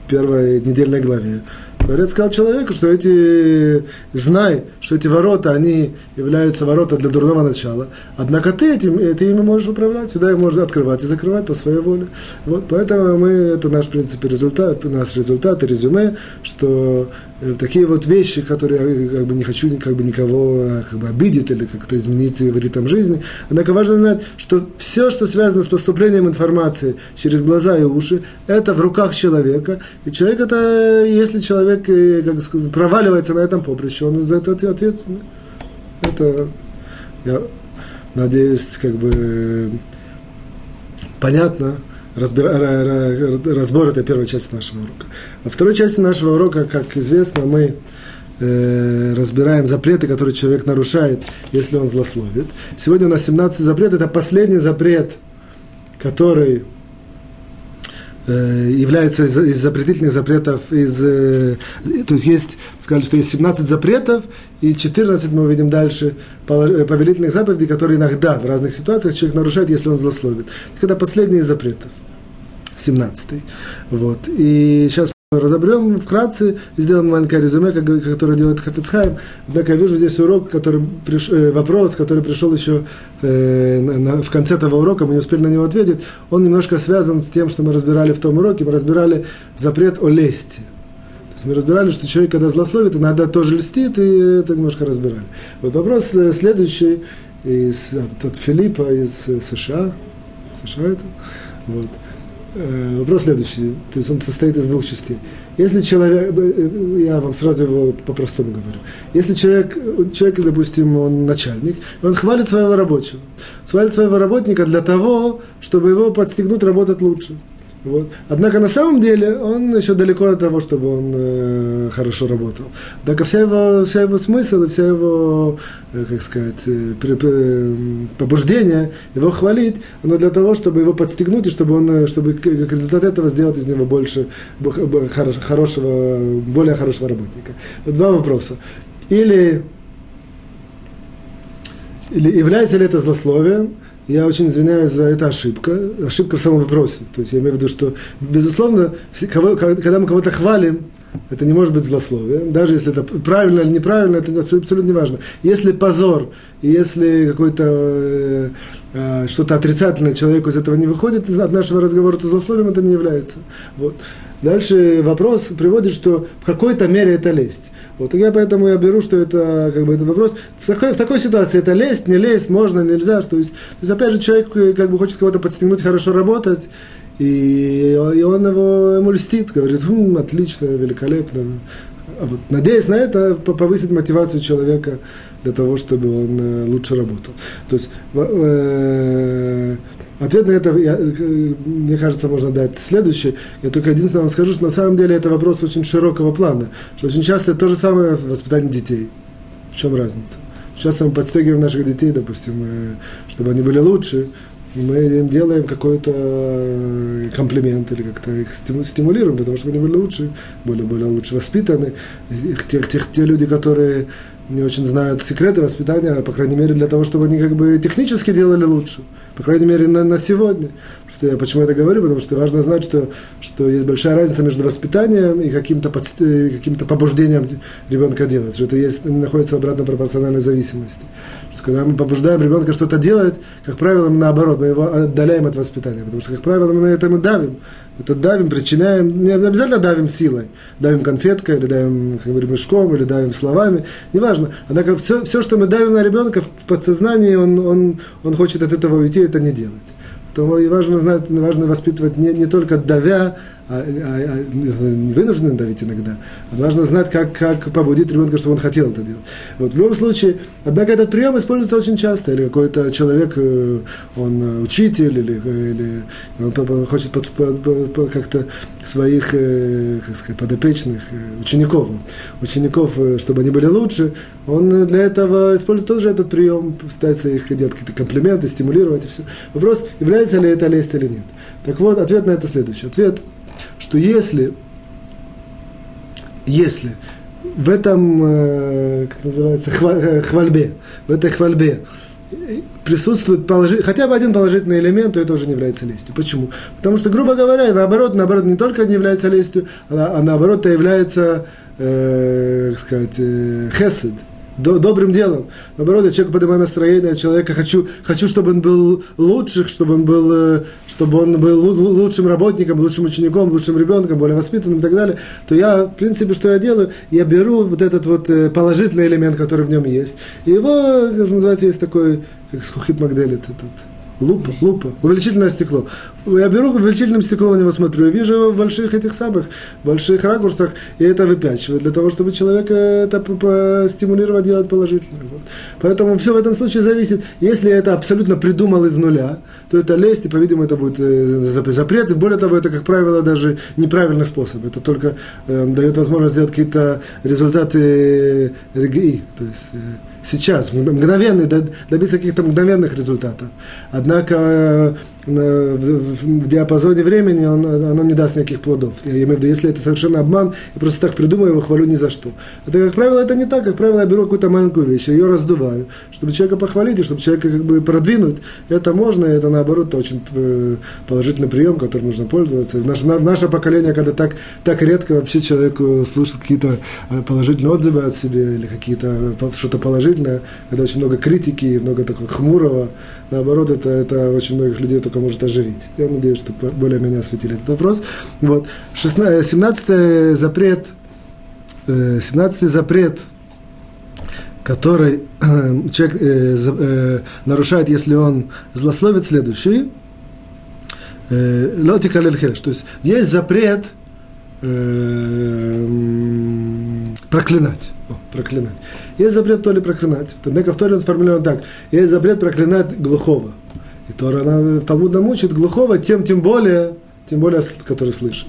первой недельной главе. Творец сказал человеку, что эти, знай, что эти ворота, они являются ворота для дурного начала. Однако ты этим, ты ими можешь управлять, всегда их можно открывать и закрывать по своей воле. Вот, поэтому мы, это наш, в принципе, результат, наш результат и резюме, что такие вот вещи, которые я как бы не хочу как бы никого э, как бы обидеть или как-то изменить в ритм жизни. Однако важно знать, что все, что связано с поступлением информации через глаза и уши, это в руках человека. И человек это, если человек э, как сказать, проваливается на этом поприще, он за это ответственный. Это, я надеюсь, как бы понятно, разбир, разбор этой первой части нашего урока. Во второй части нашего урока, как известно, мы э, разбираем запреты, которые человек нарушает, если он злословит. Сегодня у нас 17 запретов, это последний запрет, который э, является из, из запретительных запретов, из, э, то есть есть, сказали, что есть 17 запретов, и 14 мы увидим дальше повелительных заповедей, которые иногда в разных ситуациях человек нарушает, если он злословит. Это последний из запретов, 17 Вот. И сейчас разобрем вкратце сделаем маленькое резюме, которое делает Хафицхайм. Однако я вижу здесь урок, который приш... Э, вопрос, который пришел еще э, в конце этого урока, мы не успели на него ответить. Он немножко связан с тем, что мы разбирали в том уроке. Мы разбирали запрет о лести. То есть мы разбирали, что человек, когда злословит, иногда тоже льстит, и это немножко разбирали. Вот вопрос э, следующий из, от, от Филиппа из США. США это? Вот. Э, вопрос следующий, то есть он состоит из двух частей. Если человек, э, э, я вам сразу его по-простому говорю, если человек, человек, допустим, он начальник, он хвалит своего рабочего, хвалит своего работника для того, чтобы его подстегнуть работать лучше. Вот. Однако на самом деле он еще далеко от того, чтобы он э, хорошо работал. Однако вся его, вся его смысл и вся его, э, как сказать, э, при, э, побуждение его хвалить, оно для того, чтобы его подстегнуть и чтобы он, э, чтобы как результат этого сделать из него больше хорошего, более хорошего работника. Два вопроса. Или, или является ли это злословием? Я очень извиняюсь за это ошибка, ошибка в самом вопросе. То есть я имею в виду, что, безусловно, когда мы кого-то хвалим, это не может быть злословием, даже если это правильно или неправильно, это абсолютно не важно. Если позор, если какой-то э, э, что-то отрицательное человеку из этого не выходит, от нашего разговора, то злословием это не является. Вот. Дальше вопрос приводит, что в какой-то мере это лесть. Вот я поэтому я беру, что это как бы этот вопрос. В такой, в такой ситуации это лезть, не лезть, можно, нельзя. То есть, то есть опять же, человек э, как бы хочет кого-то подстегнуть, хорошо работать, и, и он его ему льстит, говорит, хм, отлично, великолепно. А вот, надеясь на это, повысить мотивацию человека для того, чтобы он э, лучше работал. То есть, э, Ответ на это, я, э, мне кажется, можно дать следующий. Я только единственное вам скажу, что на самом деле это вопрос очень широкого плана. Что очень часто это то же самое воспитание детей. В чем разница? Часто мы подстегиваем наших детей, допустим, э, чтобы они были лучше, мы им делаем какой-то э, комплимент или как-то их стимулируем для того, чтобы они были лучше, более, более лучше воспитаны. Те, те, те люди, которые не очень знают секреты воспитания, по крайней мере, для того, чтобы они как бы технически делали лучше. По крайней мере, на, на сегодня. Просто я почему это говорю? Потому что важно знать, что, что есть большая разница между воспитанием и каким-то, каким-то побуждением ребенка делать. Что это есть, находится в обратной пропорциональной зависимости. Что когда мы побуждаем ребенка что-то делать, как правило, мы наоборот, мы его отдаляем от воспитания. Потому что, как правило, мы на это мы давим. Это давим, причиняем, не обязательно давим силой. Давим конфеткой, или давим, как говорим, мешком, или давим словами. Неважно. Однако все, все что мы давим на ребенка в подсознании, он, он, он хочет от этого уйти, это не делать. Поэтому и важно знать, важно воспитывать не, не только давя, а, а, а, не вынуждены давить иногда. А важно знать, как, как побудить ребенка, чтобы он хотел это делать. Вот, в любом случае, однако этот прием используется очень часто. Или какой-то человек, э, он учитель, или, или он хочет под, под, под, как-то своих э, как сказать, подопечных, э, учеников, учеников, чтобы они были лучше, он для этого использует тоже этот прием, пытается их делать какие-то комплименты, стимулировать и все. Вопрос, является ли это лесть или нет. Так вот, ответ на это следующий. Ответ что если, если в этом, э, как называется, э, хвальбе, в этой хвальбе присутствует положи... хотя бы один положительный элемент, то это уже не является лестью. Почему? Потому что, грубо говоря, наоборот, наоборот, не только не является лестью, а, а наоборот, это является, э, как сказать, э, хесед, добрым делом. Наоборот, я человеку поднимаю настроение человека, хочу, хочу, чтобы он был лучшим, чтобы он был, э, чтобы он был лучшим работником, лучшим учеником, лучшим ребенком, более воспитанным и так далее, то я, в принципе, что я делаю? Я беру вот этот вот э, положительный элемент, который в нем есть, и его, как называется, есть такой, как скухит Магделит, этот, Лупа, лупа, увеличительное стекло. Я беру увеличительным стеклом на него смотрю и вижу его в больших этих самых, больших ракурсах, и это выпячиваю, для того, чтобы человека это стимулировать делать положительно. Вот. Поэтому все в этом случае зависит. Если это абсолютно придумал из нуля, то это лезть, и, по-видимому, это будет э, запрет. И более того, это, как правило, даже неправильный способ. Это только э, дает возможность сделать какие-то результаты РГИ, то есть э, сейчас, мгновенный, добиться каких-то мгновенных результатов. Однако э, в диапазоне времени он, оно не даст никаких плодов. Я имею в виду, если это совершенно обман, я просто так придумаю его, хвалю ни за что. Это, как правило, это не так. Как правило, я беру какую-то маленькую вещь, ее раздуваю, чтобы человека похвалить, и чтобы человека как бы продвинуть. Это можно, и это, наоборот, очень э, положительный прием, которым нужно пользоваться. Наше, наше поколение, когда так, так редко вообще человеку слышит какие-то э, положительные отзывы от себя или какие-то э, что-то положительное, когда очень много критики, много такого хмурого, наоборот, это, это очень многих людей только может оживить. Я надеюсь, что более-менее осветили этот вопрос. Вот. 16, 17 запрет, 17 э, запрет, который э, человек э, э, нарушает, если он злословит следующий, лотика э, то есть есть запрет э, проклинать. Проклинать. Есть запрет то ли проклинать. Однако в Торе он сформулирован так. Есть запрет проклинать глухого. И Тора, она, Талмуд нам учит глухого, тем, тем более, тем более, который слышит.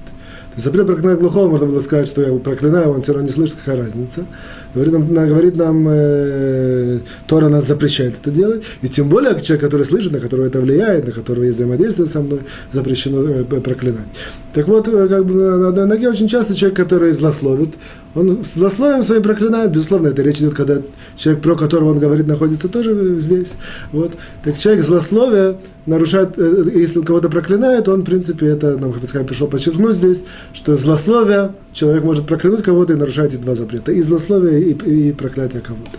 То есть запрет проклинать глухого, можно было сказать, что я его проклинаю, он все равно не слышит, какая разница. Говорит нам, говорит нам э, Тора нас запрещает это делать. И тем более человек, который слышит, на которого это влияет, на которого есть взаимодействие со мной, запрещено э, проклинать. Так вот, э, как бы на одной ноге очень часто человек, который злословит, он злословием своим проклинает, безусловно, это речь идет, когда человек, про которого он говорит, находится тоже здесь. Вот. Так человек злословие нарушает, э, если он кого-то проклинает, он, в принципе, это, нам Хафицхай пришел подчеркнуть здесь, что злословие, человек может проклянуть кого-то и нарушать эти два запрета. И злословие, и, и проклятие кого-то.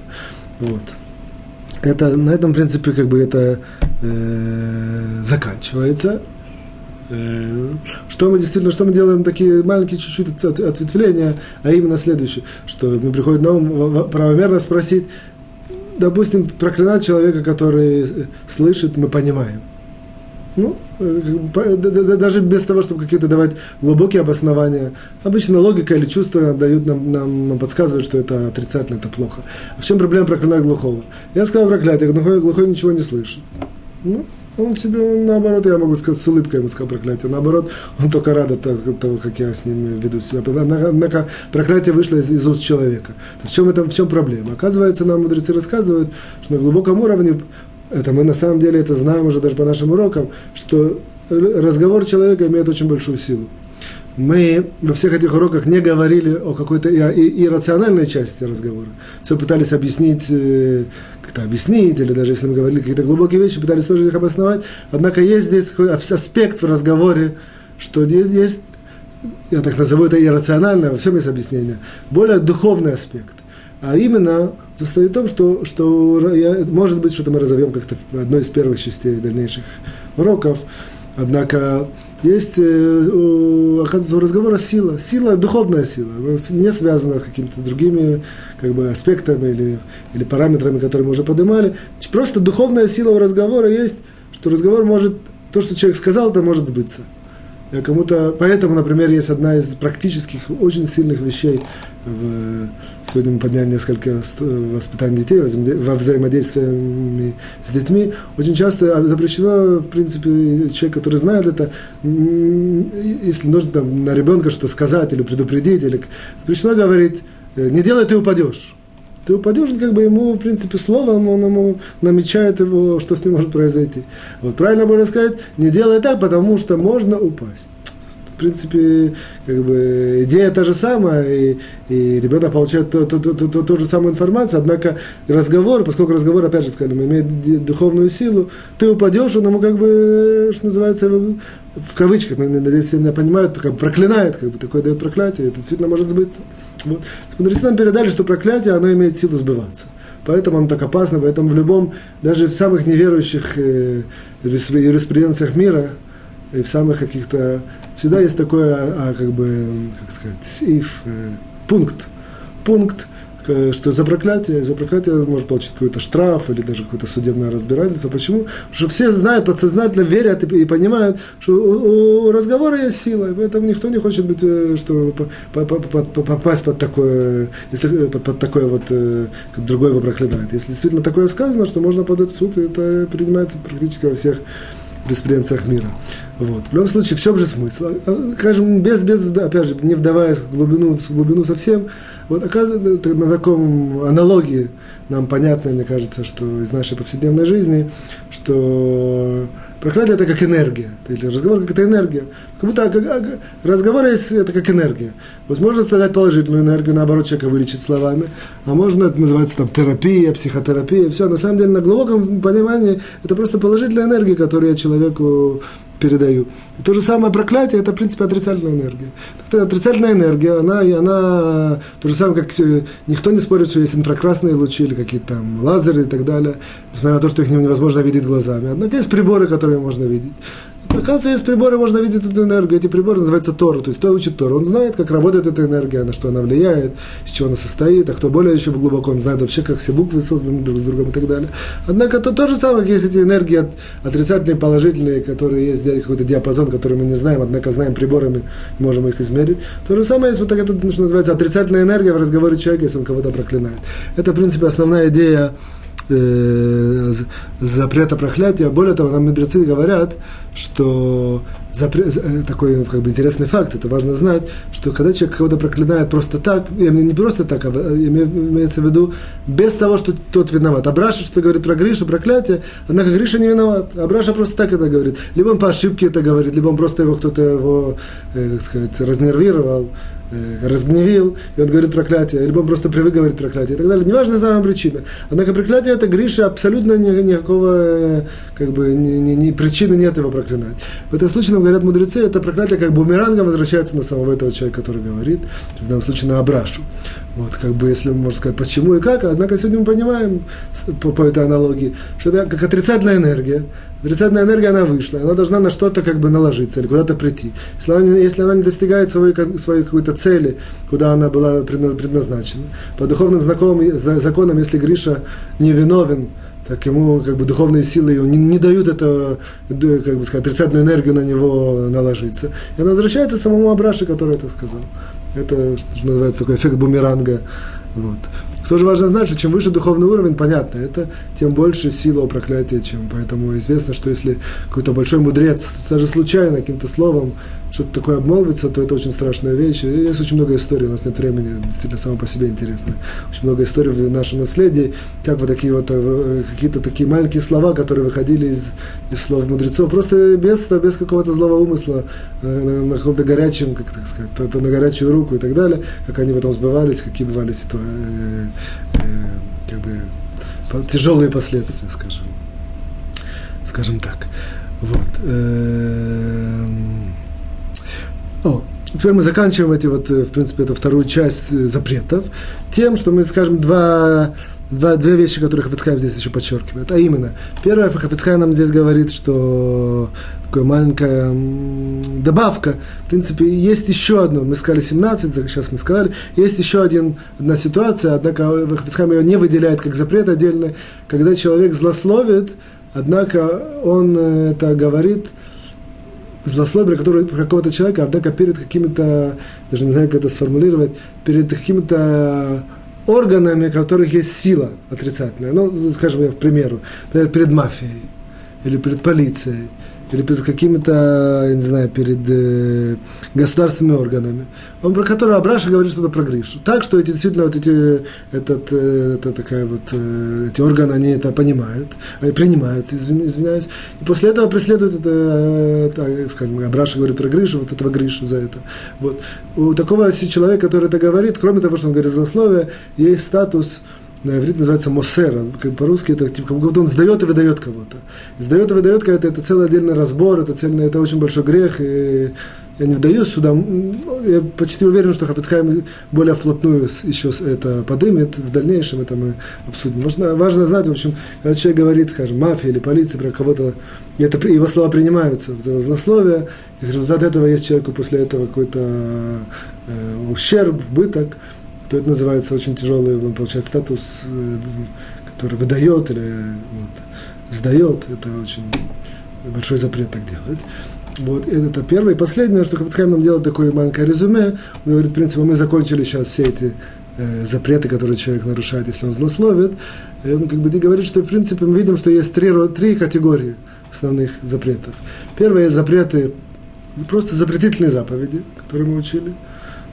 Вот. Это, на этом, в принципе, как бы это э, заканчивается. Э, что мы действительно, что мы делаем, такие маленькие чуть-чуть ответвления, а именно следующее, что мы приходим на ум правомерно спросить, допустим, проклинать человека, который слышит, мы понимаем. Ну, э, даже без того, чтобы какие-то давать глубокие обоснования. Обычно логика или чувства дают нам, нам подсказывают, что это отрицательно, это плохо. А в чем проблема проклинать глухого? Я сказал проклятие, глухой, глухой ничего не слышит. Ну, он себе, он, наоборот, я могу сказать, с улыбкой ему сказал проклятие. Наоборот, он только рад от того, как я с ним веду себя. Однако проклятие вышло из, из уст человека. То есть в чем, это, в чем проблема? Оказывается, нам мудрецы рассказывают, что на глубоком уровне, это мы на самом деле это знаем уже даже по нашим урокам, что разговор человека имеет очень большую силу мы во всех этих уроках не говорили о какой-то иррациональной части разговора. Все пытались объяснить, э, как-то объяснить, или даже если мы говорили какие-то глубокие вещи, пытались тоже их обосновать. Однако есть здесь такой аспект в разговоре, что есть, есть я так назову это иррациональное, во всем есть объяснение, более духовный аспект. А именно состоит в том, что, что я, может быть, что-то мы разовьем как-то в одной из первых частей дальнейших уроков. Однако есть, э, оказывается, у разговора сила, сила, духовная сила, не связана с какими-то другими как бы, аспектами или, или параметрами, которые мы уже поднимали. Просто духовная сила у разговора есть, что разговор может, то, что человек сказал, это может сбыться. Я кому-то, поэтому, например, есть одна из практических, очень сильных вещей. В, сегодня мы подняли несколько воспитаний детей, во взаимодействии с детьми. Очень часто запрещено, в принципе, человек, который знает это, если нужно там, на ребенка что-то сказать или предупредить, или запрещено говорить, «Э, не делай, ты упадешь ты упадешь, как бы ему, в принципе, словом, он ему намечает его, что с ним может произойти. Вот правильно было сказать, не делай так, потому что можно упасть. Принципе, как бы, идея та же самая, и, и ребенок получает то, то, то, то, ту же самую информацию, однако разговор, поскольку разговор, опять же, скажем, имеет духовную силу, ты упадешь, он ему как бы, что называется, в кавычках, надеюсь, все меня понимают, как бы проклинает, как бы такое дает проклятие, это действительно может сбыться. Вот. Мудрецы нам передали, что проклятие, оно имеет силу сбываться. Поэтому оно так опасно, поэтому в любом, даже в самых неверующих э, юриспруденциях мира, и в самых каких-то, всегда есть такое, а, как бы, как сказать, if, э, пункт, пункт, что за проклятие, за проклятие может получить какой-то штраф или даже какое-то судебное разбирательство. Почему? Потому что все знают, подсознательно верят и, и понимают, что у, у разговора есть сила, и поэтому никто не хочет быть, э, чтобы попасть под такое, если, под, под такое вот, э, как другой его проклинает. Если действительно такое сказано, что можно подать в суд, это принимается практически во всех юриспруденциях мира. Вот. В любом случае, в чем же смысл? А, скажем, без, без, опять же, не вдаваясь в глубину, в глубину совсем, вот оказывается, на таком аналогии нам понятно, мне кажется, что из нашей повседневной жизни, что проклятие это как энергия, или разговор как это энергия. Как будто как, разговор есть, это как энергия. Вот можно создать положительную энергию, наоборот, человека вылечить словами, а можно, это называется там терапия, психотерапия, все. На самом деле, на глубоком понимании, это просто положительная энергия, которую я человеку передаю. И то же самое проклятие, это, в принципе, отрицательная энергия. Это отрицательная энергия, она, и она, то же самое, как э, никто не спорит, что есть инфракрасные лучи или какие-то там лазеры и так далее, несмотря на то, что их невозможно видеть глазами. Однако есть приборы, которые можно видеть. Оказывается, есть приборы, можно видеть эту энергию. Эти приборы называются Тора. То есть кто учит Тору, он знает, как работает эта энергия, на что она влияет, из чего она состоит. А кто более еще глубоко, он знает вообще, как все буквы созданы друг с другом и так далее. Однако то, то же самое, есть эти энергии отрицательные, положительные, которые есть какой-то диапазон, который мы не знаем, однако знаем приборами, можем их измерить. То же самое есть вот так это, что называется, отрицательная энергия в разговоре человека, если он кого-то проклинает. Это, в принципе, основная идея э, запрета проклятия. Более того, нам мудрецы говорят, что запрет, э, такой как бы интересный факт, это важно знать, что когда человек кого-то проклинает просто так, не просто так, а имеется в виду без того, что тот виноват. Абраша что говорит про Гришу, проклятие, однако Гриша не виноват. Абраша просто так это говорит. Либо он по ошибке это говорит, либо он просто его кто-то его, э, как сказать, разнервировал, Э, разгневил, и он говорит проклятие, либо он просто привык говорить проклятие и так далее. Неважно самая причина. Однако проклятие это Гриша, абсолютно ни, никакого э, как бы, ни, ни, ни причины нет его проклинать. В этом случае нам говорят мудрецы, это проклятие как бумерангом возвращается на самого этого человека, который говорит, в данном случае на Абрашу. Вот, как бы, если можно сказать, почему и как, однако сегодня мы понимаем по, по этой аналогии, что это как отрицательная энергия, Отрицательная энергия, она вышла, она должна на что-то как бы наложиться или куда-то прийти. Если она, если она не достигает своей, своей какой-то цели, куда она была предназначена, по духовным знакомым, законам, если Гриша не виновен, так ему как бы духовные силы не, не дают это, как бы сказать, отрицательную энергию на него наложиться. И она возвращается самому Абраше, который это сказал. Это, что называется, такой эффект бумеранга. Вот. Тоже важно знать, что чем выше духовный уровень, понятно, это тем больше сила у проклятия, чем. Поэтому известно, что если какой-то большой мудрец, даже случайно каким-то словом что-то такое обмолвится, то это очень страшная вещь. И есть очень много историй, у нас нет времени, действительно, само по себе интересно. Очень много историй в нашем наследии, как вот такие вот, э, какие-то такие маленькие слова, которые выходили из, из слов мудрецов, просто без, без какого-то злого умысла, э, на, на каком-то горячем, как так сказать, на горячую руку и так далее, как они потом сбывались, какие бывали ситуации Э, как бы тяжелые последствия, скажем, скажем так. Вот. Эм, о, теперь мы заканчиваем эти вот, э, в принципе, эту вторую часть э, запретов тем, что мы скажем два два, две вещи, которые Хафицхайм здесь еще подчеркивает. А именно, первое, Хафицхайм нам здесь говорит, что такая маленькая добавка. В принципе, есть еще одно, мы сказали 17, сейчас мы сказали, есть еще один, одна ситуация, однако Хафицхайм ее не выделяет как запрет отдельно, когда человек злословит, однако он э, это говорит, злословие, которое про какого-то человека, однако перед какими-то, даже не знаю, как это сформулировать, перед какими-то органами, у которых есть сила отрицательная. Ну, скажем, к примеру, например, перед мафией, или перед полицией, или перед какими-то, я не знаю, перед э, государственными органами, он про который Абраша говорит что-то про Гришу. Так, что эти действительно вот эти, этот, э, это такая вот, э, эти органы, они это понимают, они принимают, извиняюсь, и после этого преследуют это, это скажем, Абраша говорит про Гришу, вот этого Гришу за это. Вот. У такого человека, который это говорит, кроме того, что он говорит злословие, есть статус, на иврите называется как по-русски это типа, как будто он сдает и выдает кого-то. Сдает и выдает кого-то, это целый отдельный разбор, это, цельный, это очень большой грех, и я не вдаюсь сюда, я почти уверен, что Хафицхайм более вплотную еще это подымет, в дальнейшем это мы обсудим. Важно, важно знать, в общем, когда человек говорит, скажем, мафия или полиция про кого-то, это, его слова принимаются, это злословие, и результат этого есть человеку после этого какой-то э, ущерб, быток, то это называется очень тяжелый, он получает статус, э, который выдает или вот, сдает, это очень большой запрет так делать. Вот, это первое. И последнее, что Хафицхайм нам делает такое маленькое резюме, он говорит, в принципе, мы закончили сейчас все эти э, запреты, которые человек нарушает, если он злословит. И он как бы говорит, что, в принципе, мы видим, что есть три, три категории основных запретов. Первое – запреты, просто запретительные заповеди, которые мы учили –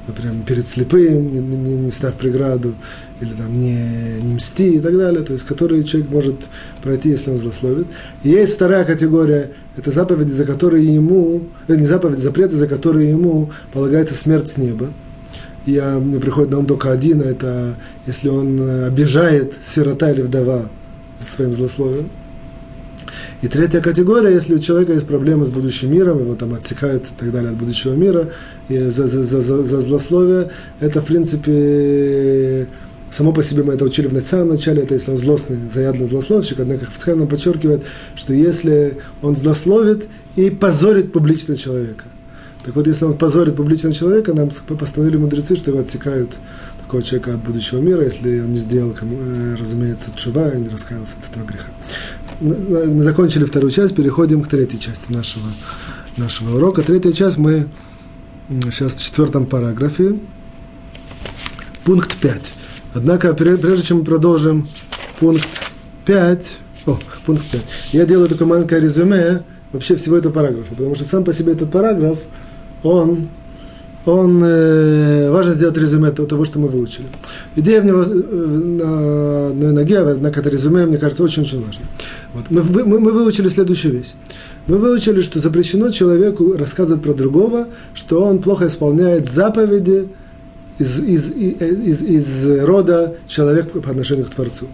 например, перед слепым, не, не, не ставь преграду, или там не, не мсти и так далее, то есть которые человек может пройти, если он злословит. И есть вторая категория, это заповеди, за которые ему, это не заповеди, запреты, за которые ему полагается смерть с неба. Я, мне приходит на ум только один, это если он обижает сирота или вдова своим злословием. И третья категория, если у человека есть проблемы с будущим миром, его там отсекают и так далее от будущего мира, за, за, за, за, злословие, это, в принципе, само по себе мы это учили в самом начале, это если он злостный, заядлый злословщик, однако Хацхайм нам подчеркивает, что если он злословит и позорит публично человека, так вот, если он позорит публично человека, нам постановили мудрецы, что его отсекают такого человека от будущего мира, если он не сделал, э, разумеется, чува и не раскаялся от этого греха. Мы закончили вторую часть, переходим к третьей части нашего, нашего урока. Третья часть мы сейчас в четвертом параграфе, пункт 5. Однако, прежде чем мы продолжим пункт 5, о, пункт 5, я делаю такое маленькое резюме вообще всего этого параграфа, потому что сам по себе этот параграф, он он, э, важно сделать резюме того, что мы выучили. Идея в него э, на одной ноге, однако это резюме, мне кажется, очень-очень важно. Вот. Мы, мы, мы выучили следующую вещь. Мы выучили, что запрещено человеку рассказывать про другого, что он плохо исполняет заповеди из, из, из, из, из рода человека по отношению к Творцу.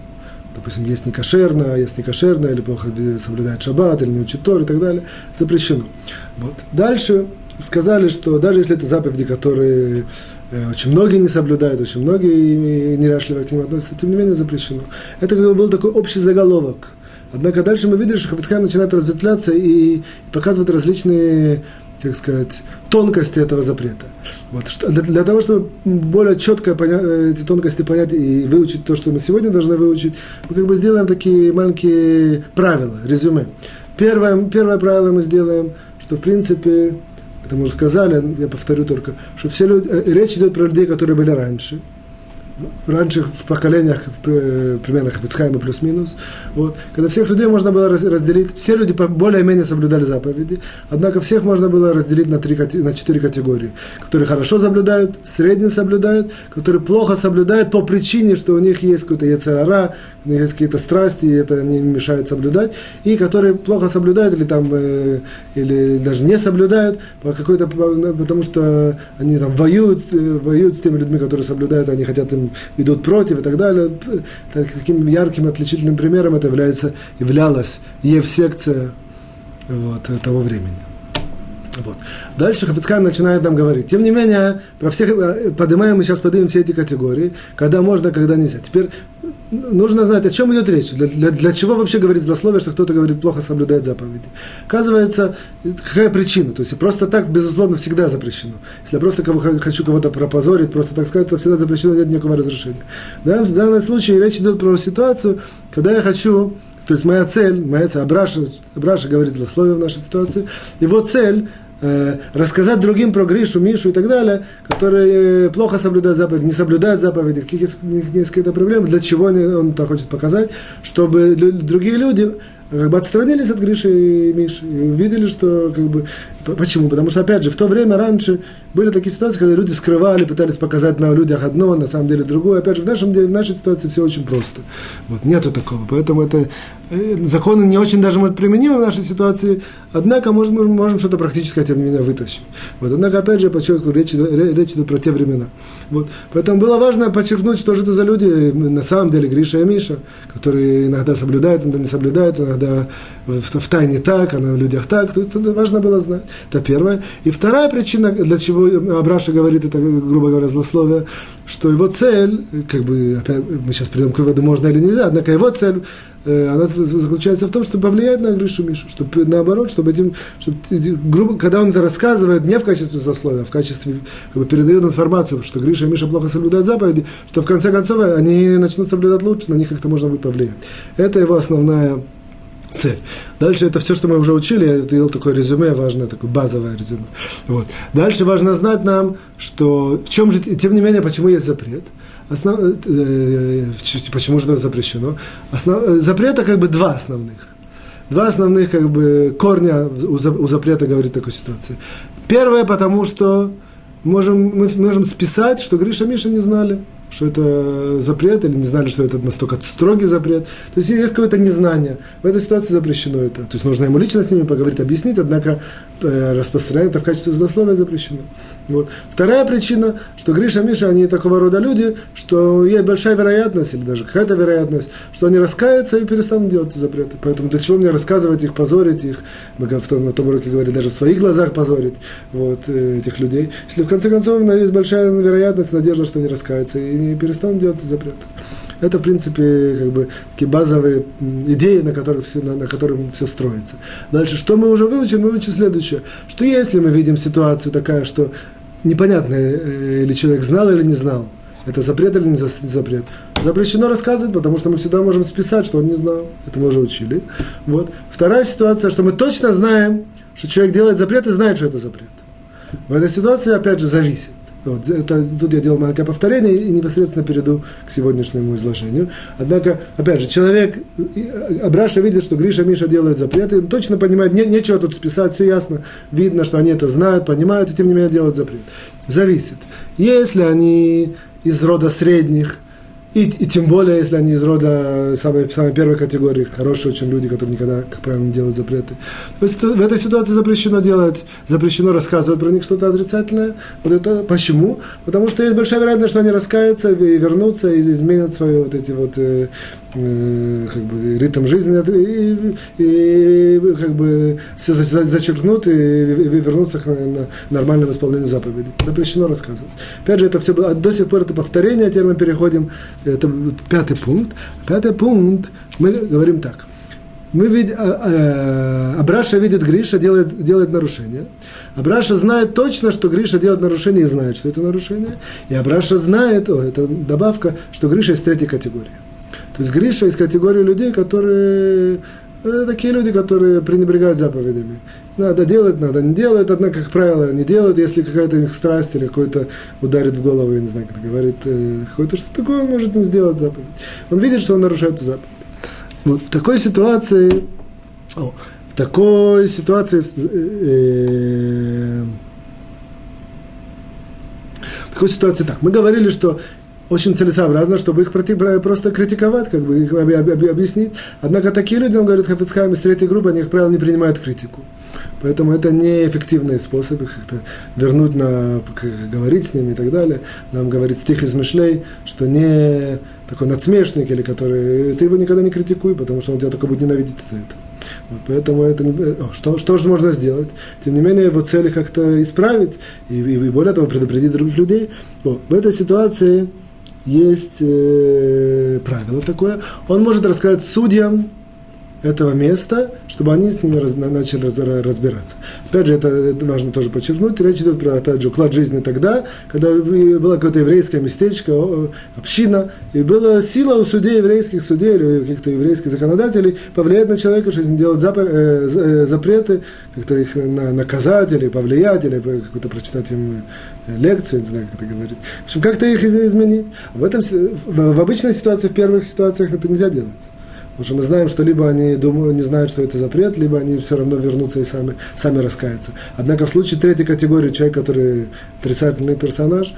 Допустим, есть некошерно, есть некошерно, или плохо соблюдает шаббат, или не учит Тор и так далее. Запрещено. Вот. Дальше сказали, что даже если это заповеди, которые э, очень многие не соблюдают, очень многие неряшливо к ним относятся, тем не менее запрещено. Это как бы был такой общий заголовок. Однако дальше мы видели, что Хафицхайм начинает разветвляться и показывает различные, как сказать, тонкости этого запрета. Вот, для, того, чтобы более четко э, эти тонкости понять и выучить то, что мы сегодня должны выучить, мы как бы сделаем такие маленькие правила, резюме. Первое, первое правило мы сделаем, что в принципе это мы уже сказали, я повторю только, что все люди, э, речь идет про людей, которые были раньше, раньше в поколениях, э, примерно Хафицхайма плюс-минус, вот, когда всех людей можно было разделить, все люди более-менее соблюдали заповеди, однако всех можно было разделить на, три, на четыре категории, которые хорошо соблюдают, средне соблюдают, которые плохо соблюдают по причине, что у них есть какой-то яцерара, у них есть какие-то страсти, и это не мешает соблюдать, и которые плохо соблюдают или, там, э, или даже не соблюдают, по какой-то, потому что они там воюют, э, воюют с теми людьми, которые соблюдают, они хотят им идут против и так далее. Таким ярким отличительным примером это является, являлась Ев-секция вот, того времени. Вот. Дальше Хафицхайм начинает нам говорить. Тем не менее, про всех э, поднимаем, мы сейчас поднимем все эти категории, когда можно, когда нельзя. Теперь нужно знать, о чем идет речь. Для, для, для чего вообще говорит злословие, что кто-то говорит плохо соблюдает заповеди. Оказывается, какая причина? То есть просто так, безусловно, всегда запрещено. Если я просто кого, хочу кого-то пропозорить, просто так сказать, то всегда запрещено, нет никакого разрешения. Да, в данном случае речь идет про ситуацию, когда я хочу то есть моя цель, моя цель, Абраша, Абраша говорит злословие в нашей ситуации, его цель Э, рассказать другим про Гришу, Мишу и так далее, которые плохо соблюдают заповеди, не соблюдают заповеди, какие есть какие-то проблемы, для чего он это хочет показать, чтобы другие люди как бы отстранились от Гриши и Миши и увидели, что как бы Почему? Потому что, опять же, в то время раньше были такие ситуации, когда люди скрывали, пытались показать на людях одно, на самом деле другое. Опять же, в, нашем, в нашей ситуации все очень просто. Вот, нету такого. Поэтому это э, законы не очень даже может применимы в нашей ситуации, однако можем, мы можем что-то практическое, тем не менее, вытащить. Вот, однако, опять же, я подчеркиваю, речь, речь идет про те времена. Вот, поэтому было важно подчеркнуть, что же это за люди, на самом деле, Гриша и Миша, которые иногда соблюдают, иногда не соблюдают, иногда в, в тайне так, а на людях так. Это важно было знать. Это первое. И вторая причина, для чего Абраша говорит это, грубо говоря, злословие, что его цель, как бы, опять, мы сейчас придем к выводу, можно или нельзя, однако его цель, э, она заключается в том, чтобы повлиять на Гришу Мишу, чтобы наоборот, чтобы этим, чтобы, грубо, когда он это рассказывает не в качестве злословия, а в качестве, как бы, передает информацию, что Гриша и Миша плохо соблюдают заповеди, что в конце концов они начнут соблюдать лучше, на них как-то можно будет повлиять. Это его основная цель. Дальше это все, что мы уже учили, я делал такое резюме, важное, такое базовое резюме. Вот. Дальше важно знать нам, что в чем же, тем не менее, почему есть запрет. Основ, э, э почему же это запрещено? Основ, э, запрета как бы два основных. Два основных как бы корня у, у запрета говорит такой ситуации. Первое, потому что можем, мы можем списать, что Гриша Миша не знали что это запрет, или не знали, что это настолько строгий запрет. То есть есть какое-то незнание. В этой ситуации запрещено это. То есть нужно ему лично с ними поговорить, объяснить, однако э, распространять это в качестве злословия запрещено. Вот. Вторая причина, что Гриша, Миша, они такого рода люди, что есть большая вероятность, или даже какая-то вероятность, что они раскаются и перестанут делать запреты. Поэтому для чего мне рассказывать их, позорить их, мы в том, на том уроке говорили, даже в своих глазах позорить вот, э, этих людей. Если в конце концов есть большая вероятность, надежда, что они раскаются и перестанут делать запреты. Это, в принципе, как бы такие базовые идеи, на которых все, на, на которых все строится. Дальше, что мы уже выучим? Мы выучим следующее, что если мы видим ситуацию такая, что непонятно, э, или человек знал или не знал, это запрет или не запрет. Запрещено рассказывать, потому что мы всегда можем списать, что он не знал. Это мы уже учили. Вот. Вторая ситуация, что мы точно знаем, что человек делает запрет и знает, что это запрет. В этой ситуации, опять же, зависит. Вот, это, тут я делал маленькое повторение и непосредственно перейду к сегодняшнему изложению. Однако, опять же, человек, Абраша видит, что Гриша, Миша делают запреты, он точно понимает, не, нечего тут списать, все ясно, видно, что они это знают, понимают, и тем не менее делают запрет. Зависит. Если они из рода средних, и, и тем более, если они из рода самой, самой первой категории, хорошие очень люди, которые никогда, как правило, не делают запреты. То есть в этой ситуации запрещено делать, запрещено рассказывать про них что-то отрицательное. Вот это почему? Потому что есть большая вероятность, что они раскаются и вернутся, и изменят свои вот эти вот э, э, как бы, ритм жизни и, и, как бы все зачеркнут и, вернутся к нормальному исполнению заповедей. Запрещено рассказывать. Опять же, это все было, до сих пор это повторение, а теперь мы переходим это пятый пункт. Пятый пункт, мы говорим так. Мы видим, а, а, Абраша видит Гриша, делает, делает нарушение. Абраша знает точно, что Гриша делает нарушение и знает, что это нарушение. И Абраша знает, о, это добавка, что Гриша из третьей категории. То есть Гриша из категории людей, которые э, такие люди, которые пренебрегают заповедями. Надо делать, надо не делать, однако, как правило, не делают, если какая-то их страсть или какой-то ударит в голову, я не знаю, говорит, э, какое-то что такое, он может не сделать заповедь. Он видит, что он нарушает эту заповедь. Вот в такой ситуации, о, в такой ситуации, э, в такой ситуации так, мы говорили, что очень целесообразно, чтобы их просто критиковать, как бы их объяснить. Однако такие люди, он говорит, Хафицхайм из третьей группы, они, как правило, не принимают критику. Поэтому это неэффективный способ их как-то вернуть на, говорить с ними и так далее. Нам говорит стих из Мишлей, что не такой надсмешник, или который, ты его никогда не критикуй, потому что он тебя только будет ненавидеть за это. Вот поэтому это не, о, что, что же можно сделать? Тем не менее, его цели как-то исправить и, и, и более того предупредить других людей. Вот, в этой ситуации есть э, правило такое. Он может рассказать судьям, этого места, чтобы они с ними раз, начали раз, разбираться. Опять же, это важно тоже подчеркнуть, речь идет про, опять же, уклад жизни тогда, когда было какое-то еврейское местечко, община, и была сила у судей, еврейских судей или каких-то еврейских законодателей повлиять на человека, что делать зап, э, э, запреты, как-то их на, наказать или повлиять, или какую-то прочитать им э, лекцию, не знаю, как это говорить. В общем, как-то их изменить. В, этом, в обычной ситуации, в первых ситуациях это нельзя делать. Потому что мы знаем, что либо они думают, не знают, что это запрет, либо они все равно вернутся и сами, сами раскаются. Однако в случае третьей категории, человек, который отрицательный персонаж,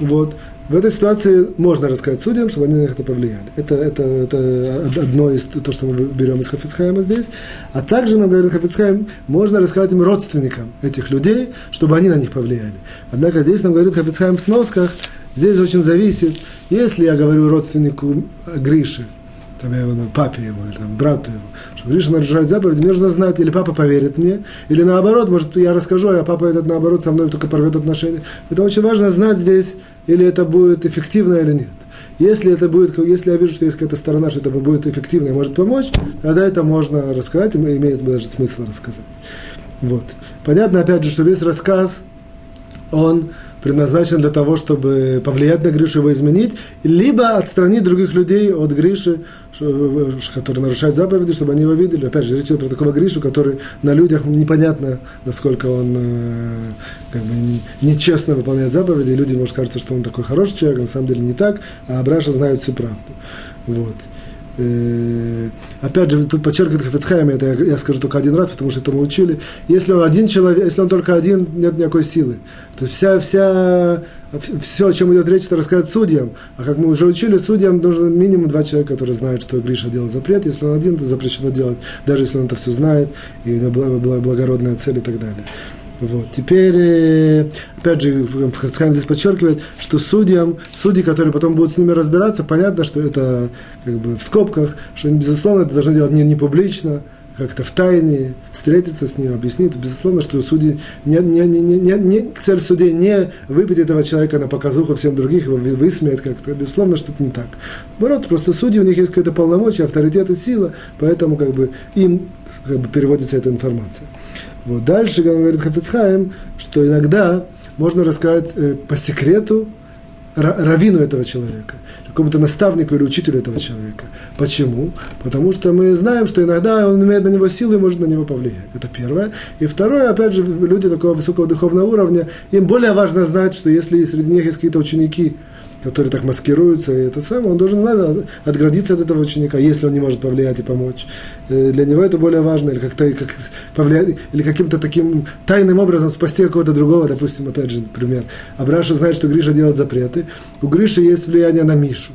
вот, в этой ситуации можно рассказать судьям, чтобы они на это повлияли. Это, это, это одно из то, что мы берем из Хафицхайма здесь. А также, нам говорит Хафицхайм, можно рассказать им родственникам этих людей, чтобы они на них повлияли. Однако здесь нам говорит Хафицхайм в сносках, здесь очень зависит, если я говорю родственнику Гриши, там, я его, папе его, или там, брату его, что Гриша нарушает заповедь, мне нужно знать, или папа поверит мне, или наоборот, может, я расскажу, а папа этот, наоборот, со мной только порвет отношения. Это очень важно знать здесь, или это будет эффективно или нет. Если это будет, если я вижу, что есть какая-то сторона, что это будет эффективно и может помочь, тогда это можно рассказать, и имеет даже смысл рассказать. Вот. Понятно, опять же, что весь рассказ, он предназначен для того, чтобы повлиять на Гришу, его изменить, либо отстранить других людей от Гриши, который нарушает заповеди, чтобы они его видели. Опять же, речь идет про такого Гришу, который на людях непонятно, насколько он э, как бы, нечестно выполняет заповеди. Люди, может, кажется, что он такой хороший человек, а на самом деле не так, а Абраша знает всю правду. Вот. Э, опять же, тут подчеркивает Хафицхайм, это я, я скажу только один раз, потому что это мы учили. Если он один человек, если он только один, нет никакой силы. То есть вся, вся, все, о чем идет речь, это рассказать судьям. А как мы уже учили, судьям нужно минимум два человека, которые знают, что Гриша делает запрет. Если он один, то запрещено делать, даже если он это все знает, и у него благородная цель и так далее. Вот. Теперь, э, опять же, Хацхайм здесь подчеркивает, что судьям, судьи, которые потом будут с ними разбираться, понятно, что это как бы в скобках, что, безусловно, это должны делать не, не публично, как-то в тайне, встретиться с ним, объяснить. Безусловно, что судьи, не, не, не, не, не, цель судей не выпить этого человека на показуху всем других, его высмеять как-то. Безусловно, что это не так. Наоборот, просто судьи, у них есть какое-то полномочия, авторитет и сила, поэтому как бы им как бы, переводится эта информация. Вот дальше говорит Хафицхайм, что иногда можно рассказать э, по секрету равину этого человека, какому-то наставнику или учителю этого человека. Почему? Потому что мы знаем, что иногда он имеет на него силы и может на него повлиять. Это первое. И второе, опять же, люди такого высокого духовного уровня, им более важно знать, что если среди них есть какие-то ученики, который так маскируется, и это самое, он должен надо, отградиться от этого ученика, если он не может повлиять и помочь. Э, для него это более важно, или как-то как повлиять, или каким-то таким тайным образом спасти какого-то другого, допустим, опять же, пример. Абраша знает, что Гриша делает запреты, у Гриши есть влияние на Мишу.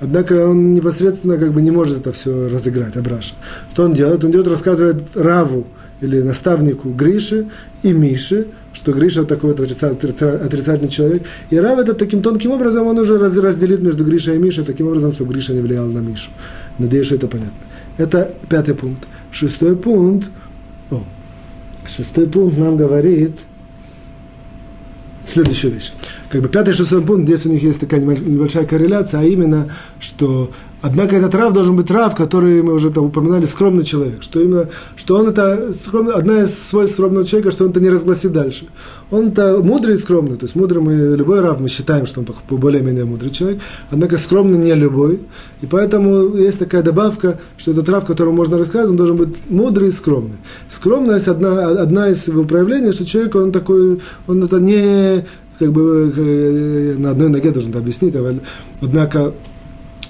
Однако он непосредственно как бы не может это все разыграть, Абраша. Что он делает? Он идет, рассказывает Раву, или наставнику Гриши и Миши, что Гриша такой вот отрицательный человек. И Рав это таким тонким образом он уже разделит между Гришей и Мишей, таким образом, чтобы Гриша не влиял на Мишу. Надеюсь, что это понятно. Это пятый пункт. Шестой пункт. О, шестой пункт нам говорит следующую вещь. Как бы пятый шестой пункт, здесь у них есть такая небольшая корреляция, а именно, что Однако этот рав должен быть рав, который мы уже там упоминали, скромный человек. Что именно, что он это, скромный, одна из свойств скромного человека, что он это не разгласит дальше. Он это мудрый и скромный. То есть мудрый мы, любой рав, мы считаем, что он более-менее мудрый человек. Однако скромный не любой. И поэтому есть такая добавка, что этот рав, которому можно рассказать, он должен быть мудрый и скромный. Скромность одна, одна из его проявлений, что человек, он такой, он это не как бы э, на одной ноге должен это объяснить, однако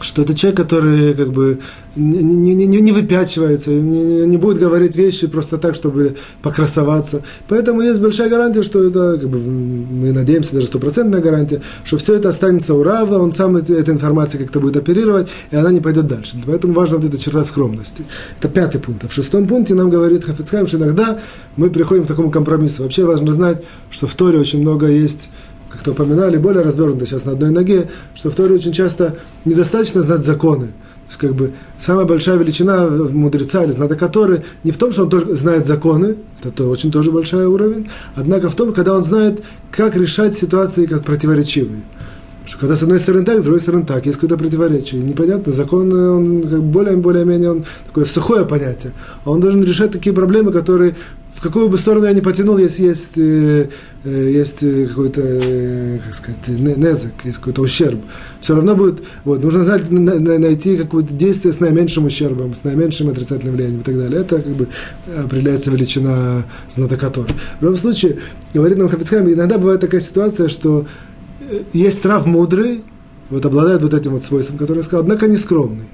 что это человек, который как бы не, не, не, не выпячивается, не, не будет говорить вещи просто так, чтобы покрасоваться. Поэтому есть большая гарантия, что это, как бы, мы надеемся, даже стопроцентная гарантия, что все это останется у Рава, он сам это, эта информация как-то будет оперировать, и она не пойдет дальше. Поэтому важна вот эта черта скромности. Это пятый пункт. А в шестом пункте нам говорит Хафицхайм, что иногда мы приходим к такому компромиссу. Вообще важно знать, что в Торе очень много есть как-то упоминали, более развернуто сейчас на одной ноге, что в Торе очень часто недостаточно знать законы. То есть, как бы, самая большая величина мудреца или знатока Торы не в том, что он только знает законы, это очень тоже большой уровень, однако в том, когда он знает, как решать ситуации как противоречивые. Что когда с одной стороны так, с другой стороны так, есть какое-то противоречие. И непонятно, закон, он как более, более-менее, он такое сухое понятие. А он должен решать такие проблемы, которые в какую бы сторону я не потянул, если есть, э, э, есть э, какой-то, как сказать, незак, есть какой-то ущерб. Все равно будет, вот, нужно знать, найти какое-то действие с наименьшим ущербом, с наименьшим отрицательным влиянием и так далее. Это как бы определяется величина знатока В любом случае, говорит нам Хафицхайм, иногда бывает такая ситуация, что есть трав мудрый, вот обладает вот этим вот свойством, которое я сказал, однако не скромный.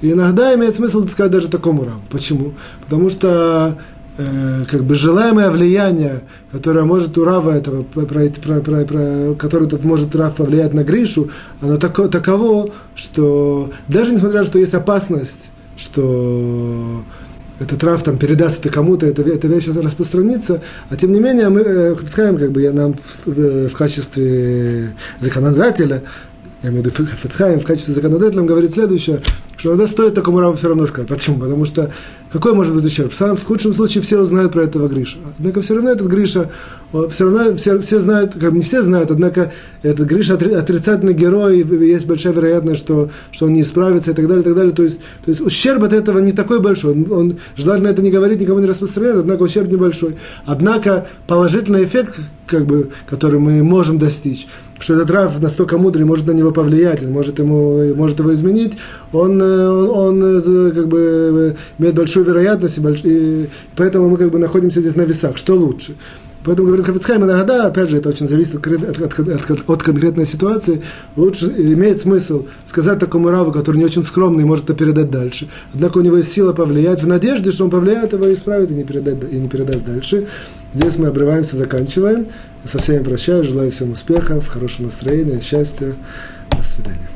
И иногда имеет смысл сказать даже такому раву. Почему? Потому что э, как бы желаемое влияние, которое может у Рава этого, про, про, про, про, тут может Рав повлиять на Гришу, оно тако, таково, что даже несмотря на то, что есть опасность, что этот Рав там передаст это кому-то, эта, эта вещь распространится, а тем не менее мы э, скажем, как бы я нам в, в, в качестве законодателя я имею в виду Фицхайм в качестве законодателя, говорит следующее, что иногда стоит такому раву все равно сказать. Почему? Потому что какой может быть ущерб? В, в худшем случае все узнают про этого Гриша. Однако все равно этот Гриша, все равно все, все знают, как не все знают, однако этот Гриша отрицательный герой, и есть большая вероятность, что, что он не исправится и так далее, и так далее. То есть, то есть ущерб от этого не такой большой. Он, он желательно это не говорить, никому не распространять, однако ущерб небольшой. Однако положительный эффект, как бы, который мы можем достичь, что этот Рав настолько мудрый, может на него повлиять, может, ему, может его изменить, он, э, он, он э, как бы э, имеет большую вероятность, и, больш... и поэтому мы как бы находимся здесь на весах. Что лучше? Поэтому, говорит Хафицхайм, иногда, опять же, это очень зависит от, от, от, от, конкретной ситуации, лучше имеет смысл сказать такому раву, который не очень скромный, может это передать дальше. Однако у него есть сила повлиять в надежде, что он повлияет его исправит, и не, передать, и не передаст дальше. Здесь мы обрываемся, заканчиваем. Со всеми прощаюсь, желаю всем успехов, хорошего настроения, счастья. До свидания.